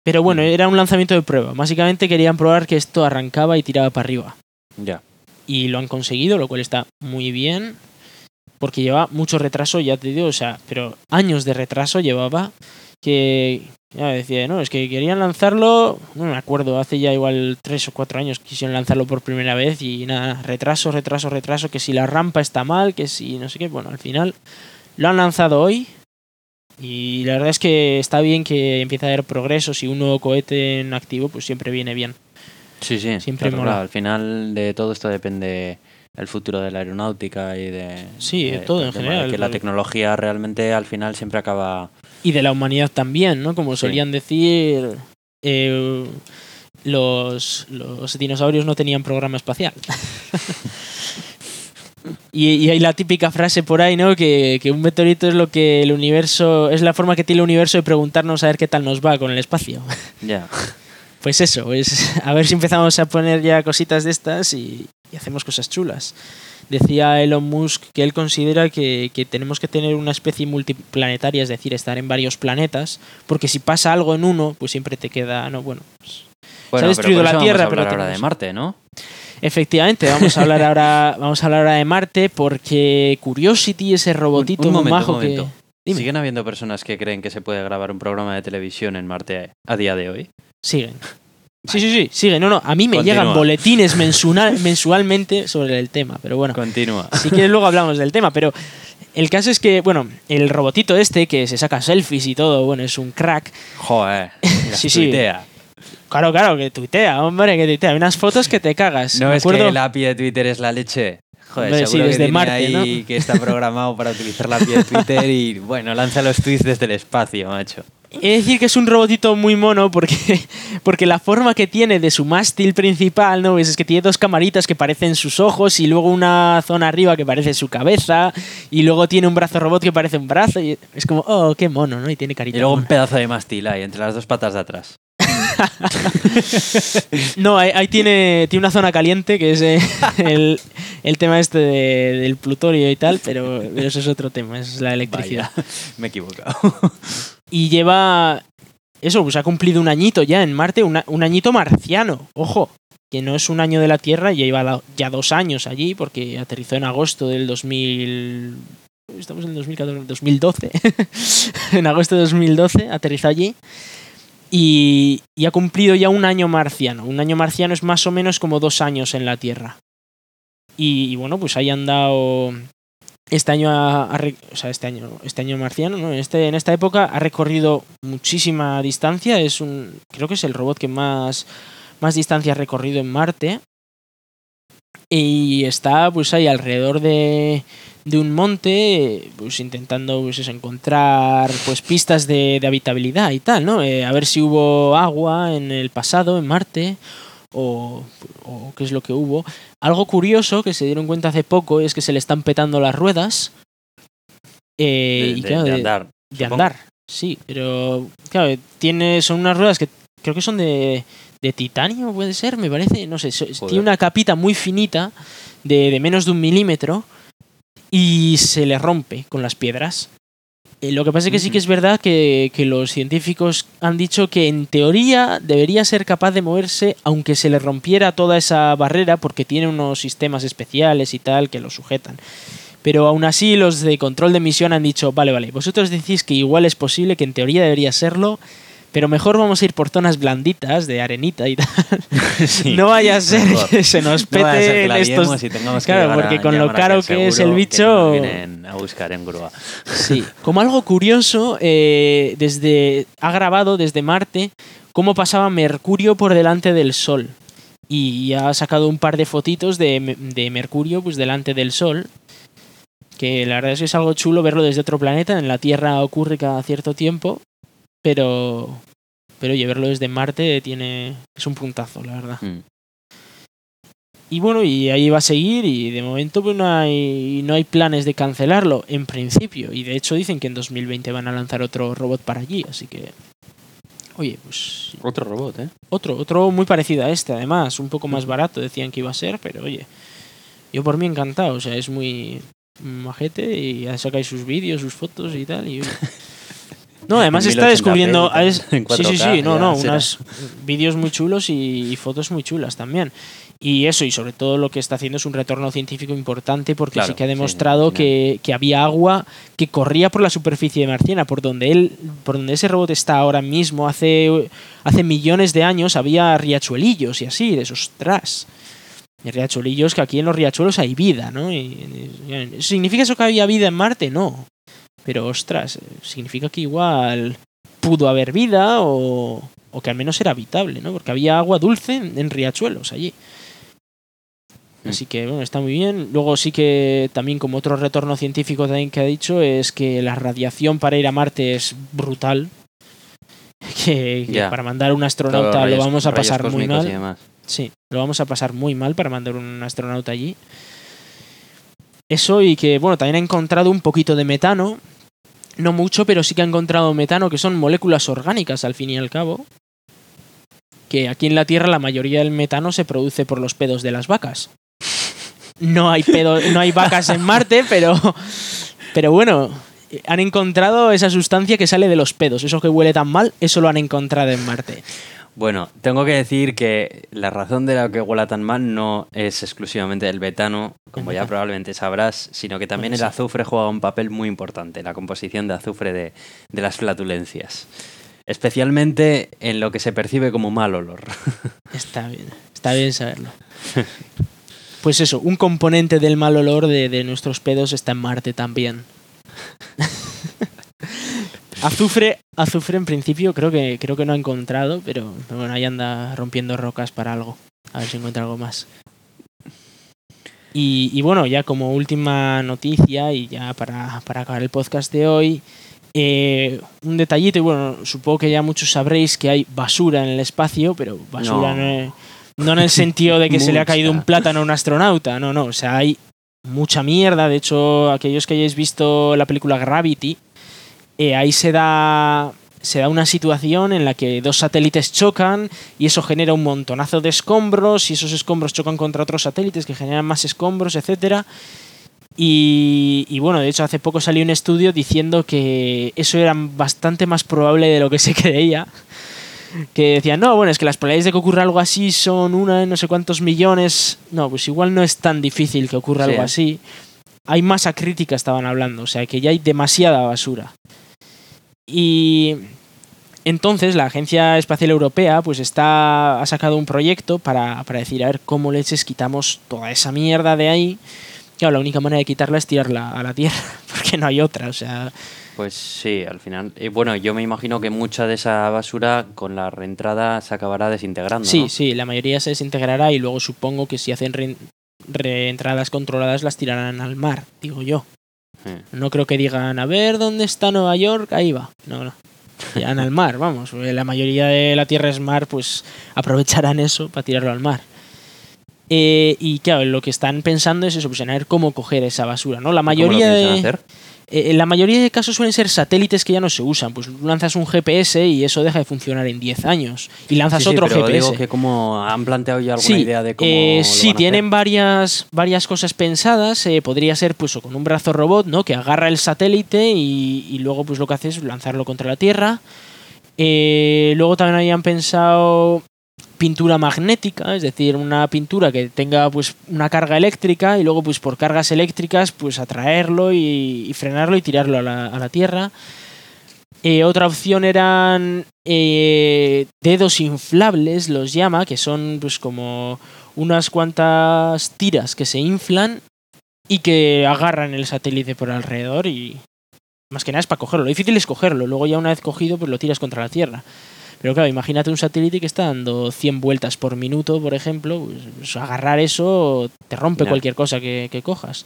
Pero bueno, Mm. era un lanzamiento de prueba. Básicamente querían probar que esto arrancaba y tiraba para arriba. Ya. Y lo han conseguido, lo cual está muy bien. Porque lleva mucho retraso, ya te digo, o sea, pero años de retraso llevaba. Que ya decía, no, es que querían lanzarlo, no me acuerdo, hace ya igual tres o cuatro años quisieron lanzarlo por primera vez y nada, retraso, retraso, retraso, que si la rampa está mal, que si no sé qué, bueno, al final lo han lanzado hoy y la verdad es que está bien que empiece a haber progresos y un nuevo cohete en activo pues siempre viene bien. Sí, sí. Siempre claro, mola. claro. Al final de todo esto depende el futuro de la aeronáutica y de. Sí, de todo en del tema de general, Que la tecnología realmente al final siempre acaba. Y de la humanidad también, ¿no? Como Sí. solían decir, eh, los, los dinosaurios no tenían programa espacial. y, y hay la típica frase por ahí, ¿no? Que, que un meteorito es lo que el universo, es la forma que tiene el universo de preguntarnos a ver qué tal nos va con el espacio. Ya. Pues eso, pues a ver si empezamos a poner ya cositas de estas y, y hacemos cosas chulas. Decía Elon Musk que él considera que, que tenemos que tener una especie multiplanetaria, es decir, estar en varios planetas, porque si pasa algo en uno, pues siempre te queda, no, bueno, pues, Bueno, pero destruido la eso vamos Tierra, a pero hablar ahora de Marte, ¿no? Efectivamente, vamos a hablar ahora, vamos a hablar ahora de Marte porque Curiosity, ese robotito Un- un muy momento, majo un que. Dime. ¿Siguen habiendo personas que creen que se puede grabar un programa de televisión en Marte a día de hoy? siguen. Sí, sí, sí, siguen. No, no, a mí me Continúa. llegan boletines mensuna- mensualmente sobre el tema, pero bueno. Continúa. Si quieres luego hablamos del tema, pero el caso es que, bueno, el robotito este que se saca selfies y todo, bueno, es un crack. Joder. Sí, sí. tuitea. Claro, claro, que tuitea, hombre, que tuitea. Hay unas fotos que te cagas. ¿No es acuerdo- que la API de Twitter es la leche? Joder, Hombre, seguro que desde Marte, ahí ¿no? que está programado para utilizar la API de Twitter y, bueno, lanza los tweets desde el espacio, macho. He de decir que es un robotito muy mono porque, porque la forma que tiene de su mástil principal, ¿no? Es, es que tiene dos camaritas que parecen sus ojos y luego una zona arriba que parece su cabeza y luego tiene un brazo robot que parece un brazo y es como, oh, qué mono, ¿no? Y tiene carita. Y luego un pedazo de mástil ahí entre las dos patas de atrás. no, ahí, ahí tiene, tiene una zona caliente que es eh, el, el tema este de- del plutonio y tal, pero, pero eso es otro tema, es la electricidad. Vaya, me he equivocado. Y lleva. Eso, pues ha cumplido un añito ya en Marte, una- un añito marciano, ojo, que no es un año de la Tierra, ya lleva ya dos años allí, porque aterrizó en agosto del 2000. Estamos en el 2014, 2012. en agosto de 2012 aterrizó allí. Y, y ha cumplido ya un año marciano. Un año marciano es más o menos como dos años en la Tierra. Y, bueno, pues ahí han dado este año este año, este año marciano, ¿no? Este, en esta época ha recorrido muchísima distancia. Es un, creo que es el robot que más, más distancia ha recorrido en Marte. Y está pues ahí alrededor de, de un monte, pues intentando pues, eso, encontrar pues pistas de, de habitabilidad y tal, ¿no? Eh, a ver si hubo agua en el pasado, en Marte, o, o qué es lo que hubo. Algo curioso que se dieron cuenta hace poco es que se le están petando las ruedas. Eh, De, y de- claro, de de- andar. de andar, sí, pero claro, tiene, son unas ruedas que creo que son de, de titanio, puede ser, me parece, no sé, so- Joder. tiene una capita muy finita de, de menos de un milímetro y se le rompe con las piedras. Eh, lo que pasa es que sí que es verdad que, que los científicos han dicho que en teoría debería ser capaz de moverse aunque se le rompiera toda esa barrera porque tiene unos sistemas especiales y tal que lo sujetan. Pero aún así los de control de misión han dicho, vale, vale, vosotros decís que igual es posible, que en teoría debería serlo, pero mejor vamos a ir por zonas blanditas, de arenita y tal. Sí, no vaya a ser mejor. que se nos No vaya a ser que pete la estos... y tengamos que Claro, a- porque con lo caro que es el bicho- vienen a buscar en grúa. Sí, como algo curioso, eh, desde ha grabado desde Marte cómo pasaba Mercurio por delante del Sol. Y ha sacado un par de fotitos de, de Mercurio pues delante del Sol. Que la verdad es que es algo chulo verlo desde otro planeta. En la Tierra ocurre cada cierto tiempo. Pero. Pero oye, verlo desde Marte tiene. es un puntazo, la verdad. Mm. Y bueno, y ahí va a seguir y de momento pues no hay, no hay planes de cancelarlo, en principio. Y de hecho dicen que en 2020 van a lanzar otro robot para allí, así que... Oye, pues Otro robot, ¿eh? otro, otro muy parecido a este, además, un poco más barato decían que iba a ser, pero oye, yo por mí encantado, o sea, es muy majete y ya sacáis sus vídeos, sus fotos y tal. Y. No, además está 1080p descubriendo... es- sí, sí, 4K sí, no, no, unos vídeos muy chulos y, y fotos muy chulas también. Y eso, y sobre todo lo que está haciendo es un retorno científico importante porque Claro, sí que ha demostrado que, que había agua que corría por la superficie de Marciana, por donde él, por donde ese robot está ahora mismo, hace, hace millones de años había riachuelillos y así, de esos tras. Riachuelillos que aquí en los riachuelos hay vida, ¿no? Y- y- ¿Significa eso que había vida en Marte? No. Pero ostras, significa que igual pudo haber vida o, o que al menos era habitable, ¿no? Porque había agua dulce en, en riachuelos allí. Mm. Así que bueno, está muy bien. Luego sí que también como otro retorno científico también que ha dicho es que la radiación para ir a Marte es brutal. Que, para mandar un astronauta lo rayos- vamos a pasar muy mal. Sí, lo vamos a pasar muy mal para mandar un astronauta allí. Eso y que, bueno, también ha encontrado un poquito de metano. No mucho, pero sí que ha encontrado metano, que son moléculas orgánicas al fin y al cabo. Que aquí en la Tierra la mayoría del metano se produce por los pedos de las vacas. No hay pedo, no hay vacas en Marte, pero, pero bueno, han encontrado esa sustancia que sale de los pedos. Eso que huele tan mal, eso lo han encontrado en Marte. Bueno, tengo que decir que la razón de la que huela tan mal no es exclusivamente el betano, como ya probablemente sabrás, sino que también el ser. azufre juega un papel muy importante en la composición de azufre de, de las flatulencias. Especialmente en lo que se percibe como mal olor. Está bien, está bien saberlo. Pues eso, un componente del mal olor de, de nuestros pedos está en Marte también. azufre, azufre en principio creo que, creo que no ha encontrado, pero pero bueno, ahí anda rompiendo rocas para algo. A ver si encuentra algo más. Y, y bueno, ya como última noticia y ya para, para acabar el podcast de hoy, eh, un detallito, y bueno, supongo que ya muchos sabréis que hay basura en el espacio, pero basura No. no, es- no en el sentido de que se le ha caído un plátano a un astronauta, no, no, o sea, hay mucha mierda, de hecho, aquellos que hayáis visto la película Gravity, eh, ahí se da se da una situación en la que dos satélites chocan y eso genera un montonazo de escombros y esos escombros chocan contra otros satélites que generan más escombros, etcétera. Y, y, bueno, de hecho hace poco salió un estudio diciendo que eso era bastante más probable de lo que se creía. Que decían, no, bueno, es que las probabilidades de que ocurra algo así son una en no sé cuántos millones. No, pues igual no es tan difícil que ocurra Sí. algo así. Hay masa crítica, estaban hablando, o sea que ya hay demasiada basura. Y entonces la Agencia Espacial Europea pues está, ha sacado un proyecto para, para decir, a ver, ¿cómo leches quitamos toda esa mierda de ahí? Claro, la única manera de quitarla es tirarla a la Tierra, porque no hay otra, o sea... Pues sí, al final. Y bueno, yo me imagino que mucha de esa basura con la reentrada se acabará desintegrando. Sí, ¿no? sí, la mayoría se desintegrará y luego supongo que si hacen re- reentradas controladas las tirarán al mar, digo yo. No creo que digan, a ver dónde está Nueva York, ahí va. No, no. Tiran al mar, vamos. porque La mayoría de la Tierra es mar, pues aprovecharán eso para tirarlo al mar. Eh, y claro, lo que están pensando es eso, pues en ver cómo coger esa basura, ¿no? La ¿Cómo lo mayoría de. hacer? Eh, en la mayoría de casos suelen ser satélites que ya no se usan. Pues lanzas un GPS y eso deja de funcionar en 10 años. Y lanzas Sí, sí, otro pero GPS. digo que como han planteado ya alguna Sí, idea de cómo. eh, lo sí, van a tienen hacer? varias, varias cosas pensadas. eh, podría ser pues con un brazo robot, ¿no? Que agarra el satélite y, y luego pues lo que hace es lanzarlo contra la Tierra. Eh, luego también habían pensado pintura magnética, es decir, una pintura que tenga pues una carga eléctrica y luego pues por cargas eléctricas pues atraerlo y, y frenarlo y tirarlo a la, Tierra. Eh, otra opción eran eh, dedos inflables, los llama, que son pues como unas cuantas tiras que se inflan y que agarran el satélite por alrededor y más que nada es para cogerlo. Lo difícil es cogerlo, luego ya una vez cogido pues lo tiras contra la Tierra. Pero claro, imagínate un satélite que está dando 100 vueltas por minuto, por ejemplo, pues, agarrar eso te rompe cualquier cosa que, que cojas.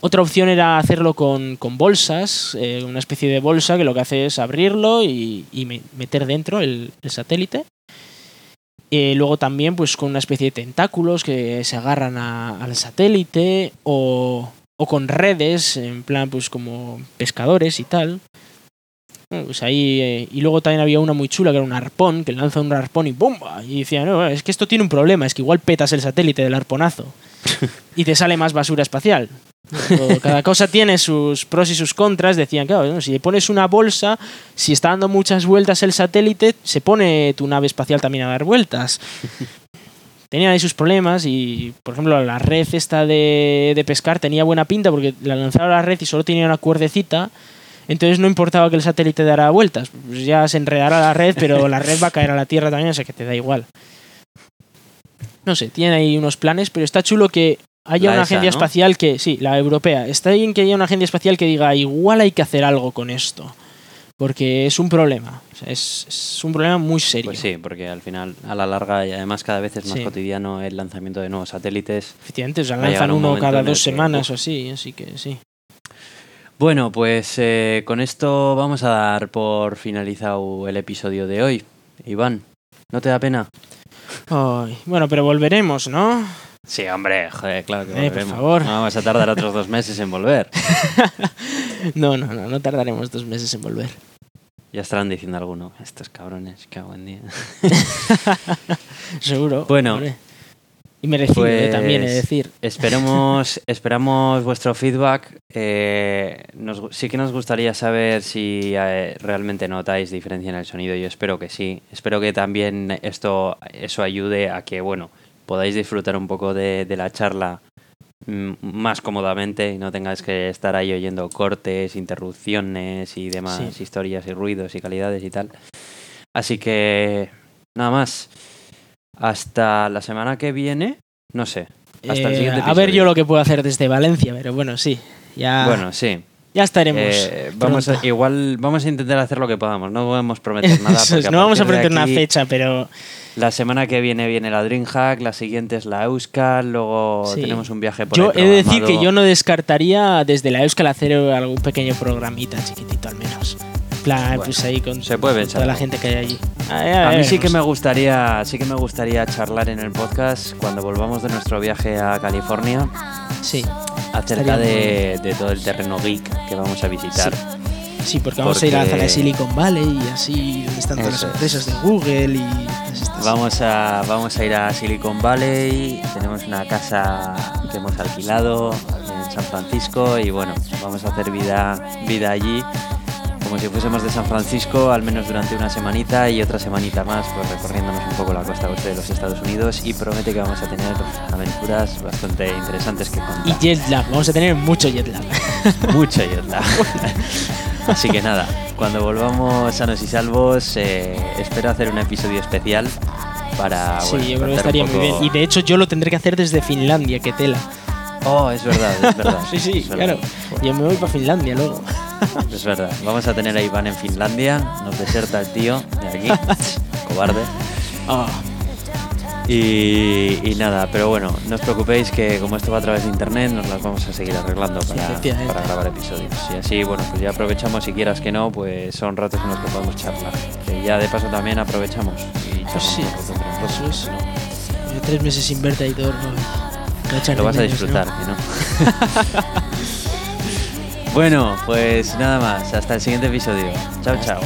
Otra opción era hacerlo con, con bolsas, eh, una especie de bolsa que lo que hace es abrirlo y, y me- meter dentro el, el satélite. Eh, luego también pues con una especie de tentáculos que se agarran a- al satélite o, o con redes, en plan pues como pescadores y tal. Pues ahí, eh, y luego también había una muy chula que era un arpón, que lanza un arpón y ¡bomba! Y decía, no, es que esto tiene un problema, es que igual petas el satélite del arponazo y te sale más basura espacial. O Cada cosa tiene sus pros y sus contras. Decían, claro, ¿no? si le pones una bolsa, si está dando muchas vueltas el satélite, se pone tu nave espacial también a dar vueltas. Tenían ahí sus problemas y, por ejemplo, la red esta de, de pescar tenía buena pinta porque la lanzaron a la red y solo tenía una cuerdecita. Entonces no importaba que el satélite diera vueltas. Pues ya se enredará la red, pero la red va a caer a la Tierra también, o sea que te da igual. No sé, tiene ahí unos planes, pero está chulo que haya La una ESA, agencia ¿no? espacial que, sí, la europea, está bien que haya una agencia espacial que diga, igual hay que hacer algo con esto, porque es un problema, o sea, es, es un problema muy serio. Pues sí, porque al final, a la larga, y además cada vez es más Sí. cotidiano el lanzamiento de nuevos satélites. Efectivamente, o sea, lanzan un uno cada dos semanas o así, así que sí. Bueno, pues eh, con esto vamos a dar por finalizado el episodio de hoy. Iván, ¿no te da pena? Ay, bueno, pero volveremos, ¿no? Sí, hombre, joder, claro que Eh, por volveremos. favor. No vamos a tardar otros dos meses en volver. No, no, no, no tardaremos dos meses en volver. Ya estarán diciendo alguno, estos cabrones, qué buen día. Seguro. Bueno, hombre. Y merecido eh, pues, también, he de decir. Esperemos, esperamos vuestro feedback. Eh, nos sí que nos gustaría saber si eh, realmente notáis diferencia en el sonido. Yo espero que sí. Espero que también esto eso ayude a que bueno podáis disfrutar un poco de, de la charla mm, más cómodamente y no tengáis que estar ahí oyendo cortes, interrupciones y demás Sí. historias y ruidos y calidades y tal. Así que nada más. Hasta la semana que viene. No sé. Hasta el Eh, siguiente a ver yo lo que puedo hacer desde Valencia, pero bueno, sí. Ya, Bueno, sí. ya estaremos. Eh, vamos a, igual vamos a intentar hacer lo que podamos. No podemos prometer nada. No vamos a prometer una fecha, pero La semana que viene viene la Dreamhack, la siguiente es la Euskal, luego Sí. tenemos un viaje por yo ahí he de decir que yo no descartaría desde la Euskal hacer algún pequeño programita chiquitito al menos. Plan, Bueno, pues ahí con, se puede con toda la gente que hay allí. Ya A mí sí que me gustaría, sí que me gustaría charlar en el podcast cuando volvamos de nuestro viaje a California Sí, acerca de, de todo el terreno geek que vamos a visitar. Sí, porque vamos a ir a la Porque- Silicon Valley y así, donde están todas Eso las es. empresas de Google y estas. Vamos a, vamos a ir a Silicon Valley, tenemos una casa que hemos alquilado en San Francisco y bueno, vamos a hacer vida, vida allí como si fuésemos de San Francisco, al menos durante una semanita y otra semanita más, pues recorriéndonos un poco la costa oeste de los Estados Unidos y promete que vamos a tener aventuras bastante interesantes que contar. Y jet lag, vamos a tener mucho jet lag. Mucho jet lag. Así que nada, cuando volvamos sanos y salvos, eh, espero hacer un episodio especial para. sí, bueno, yo creo que estaría muy bien. Y de hecho yo lo tendré que hacer desde Finlandia, que tela. Oh, es verdad, es verdad. Sí, sí, claro. Yo me voy para Finlandia luego. Es verdad. Vamos a tener a Iván en Finlandia, nos deserta el tío de aquí, cobarde. Ah, Y, y nada, pero bueno, no os preocupéis que como esto va a través de internet, nos las vamos a seguir arreglando Sí, para, efectivamente. para grabar episodios. Y así, bueno, pues ya aprovechamos, si quieras que no, pues son ratos en los que podemos charlar. Que ya de paso también aprovechamos y charlamos sí, un rato entre eso nosotros, es. ¿no? yo tres meses sin verte todo. No, Lo vas a disfrutar, ¿no? ¿no? bueno, pues nada más. Hasta el siguiente episodio. Chao, chao.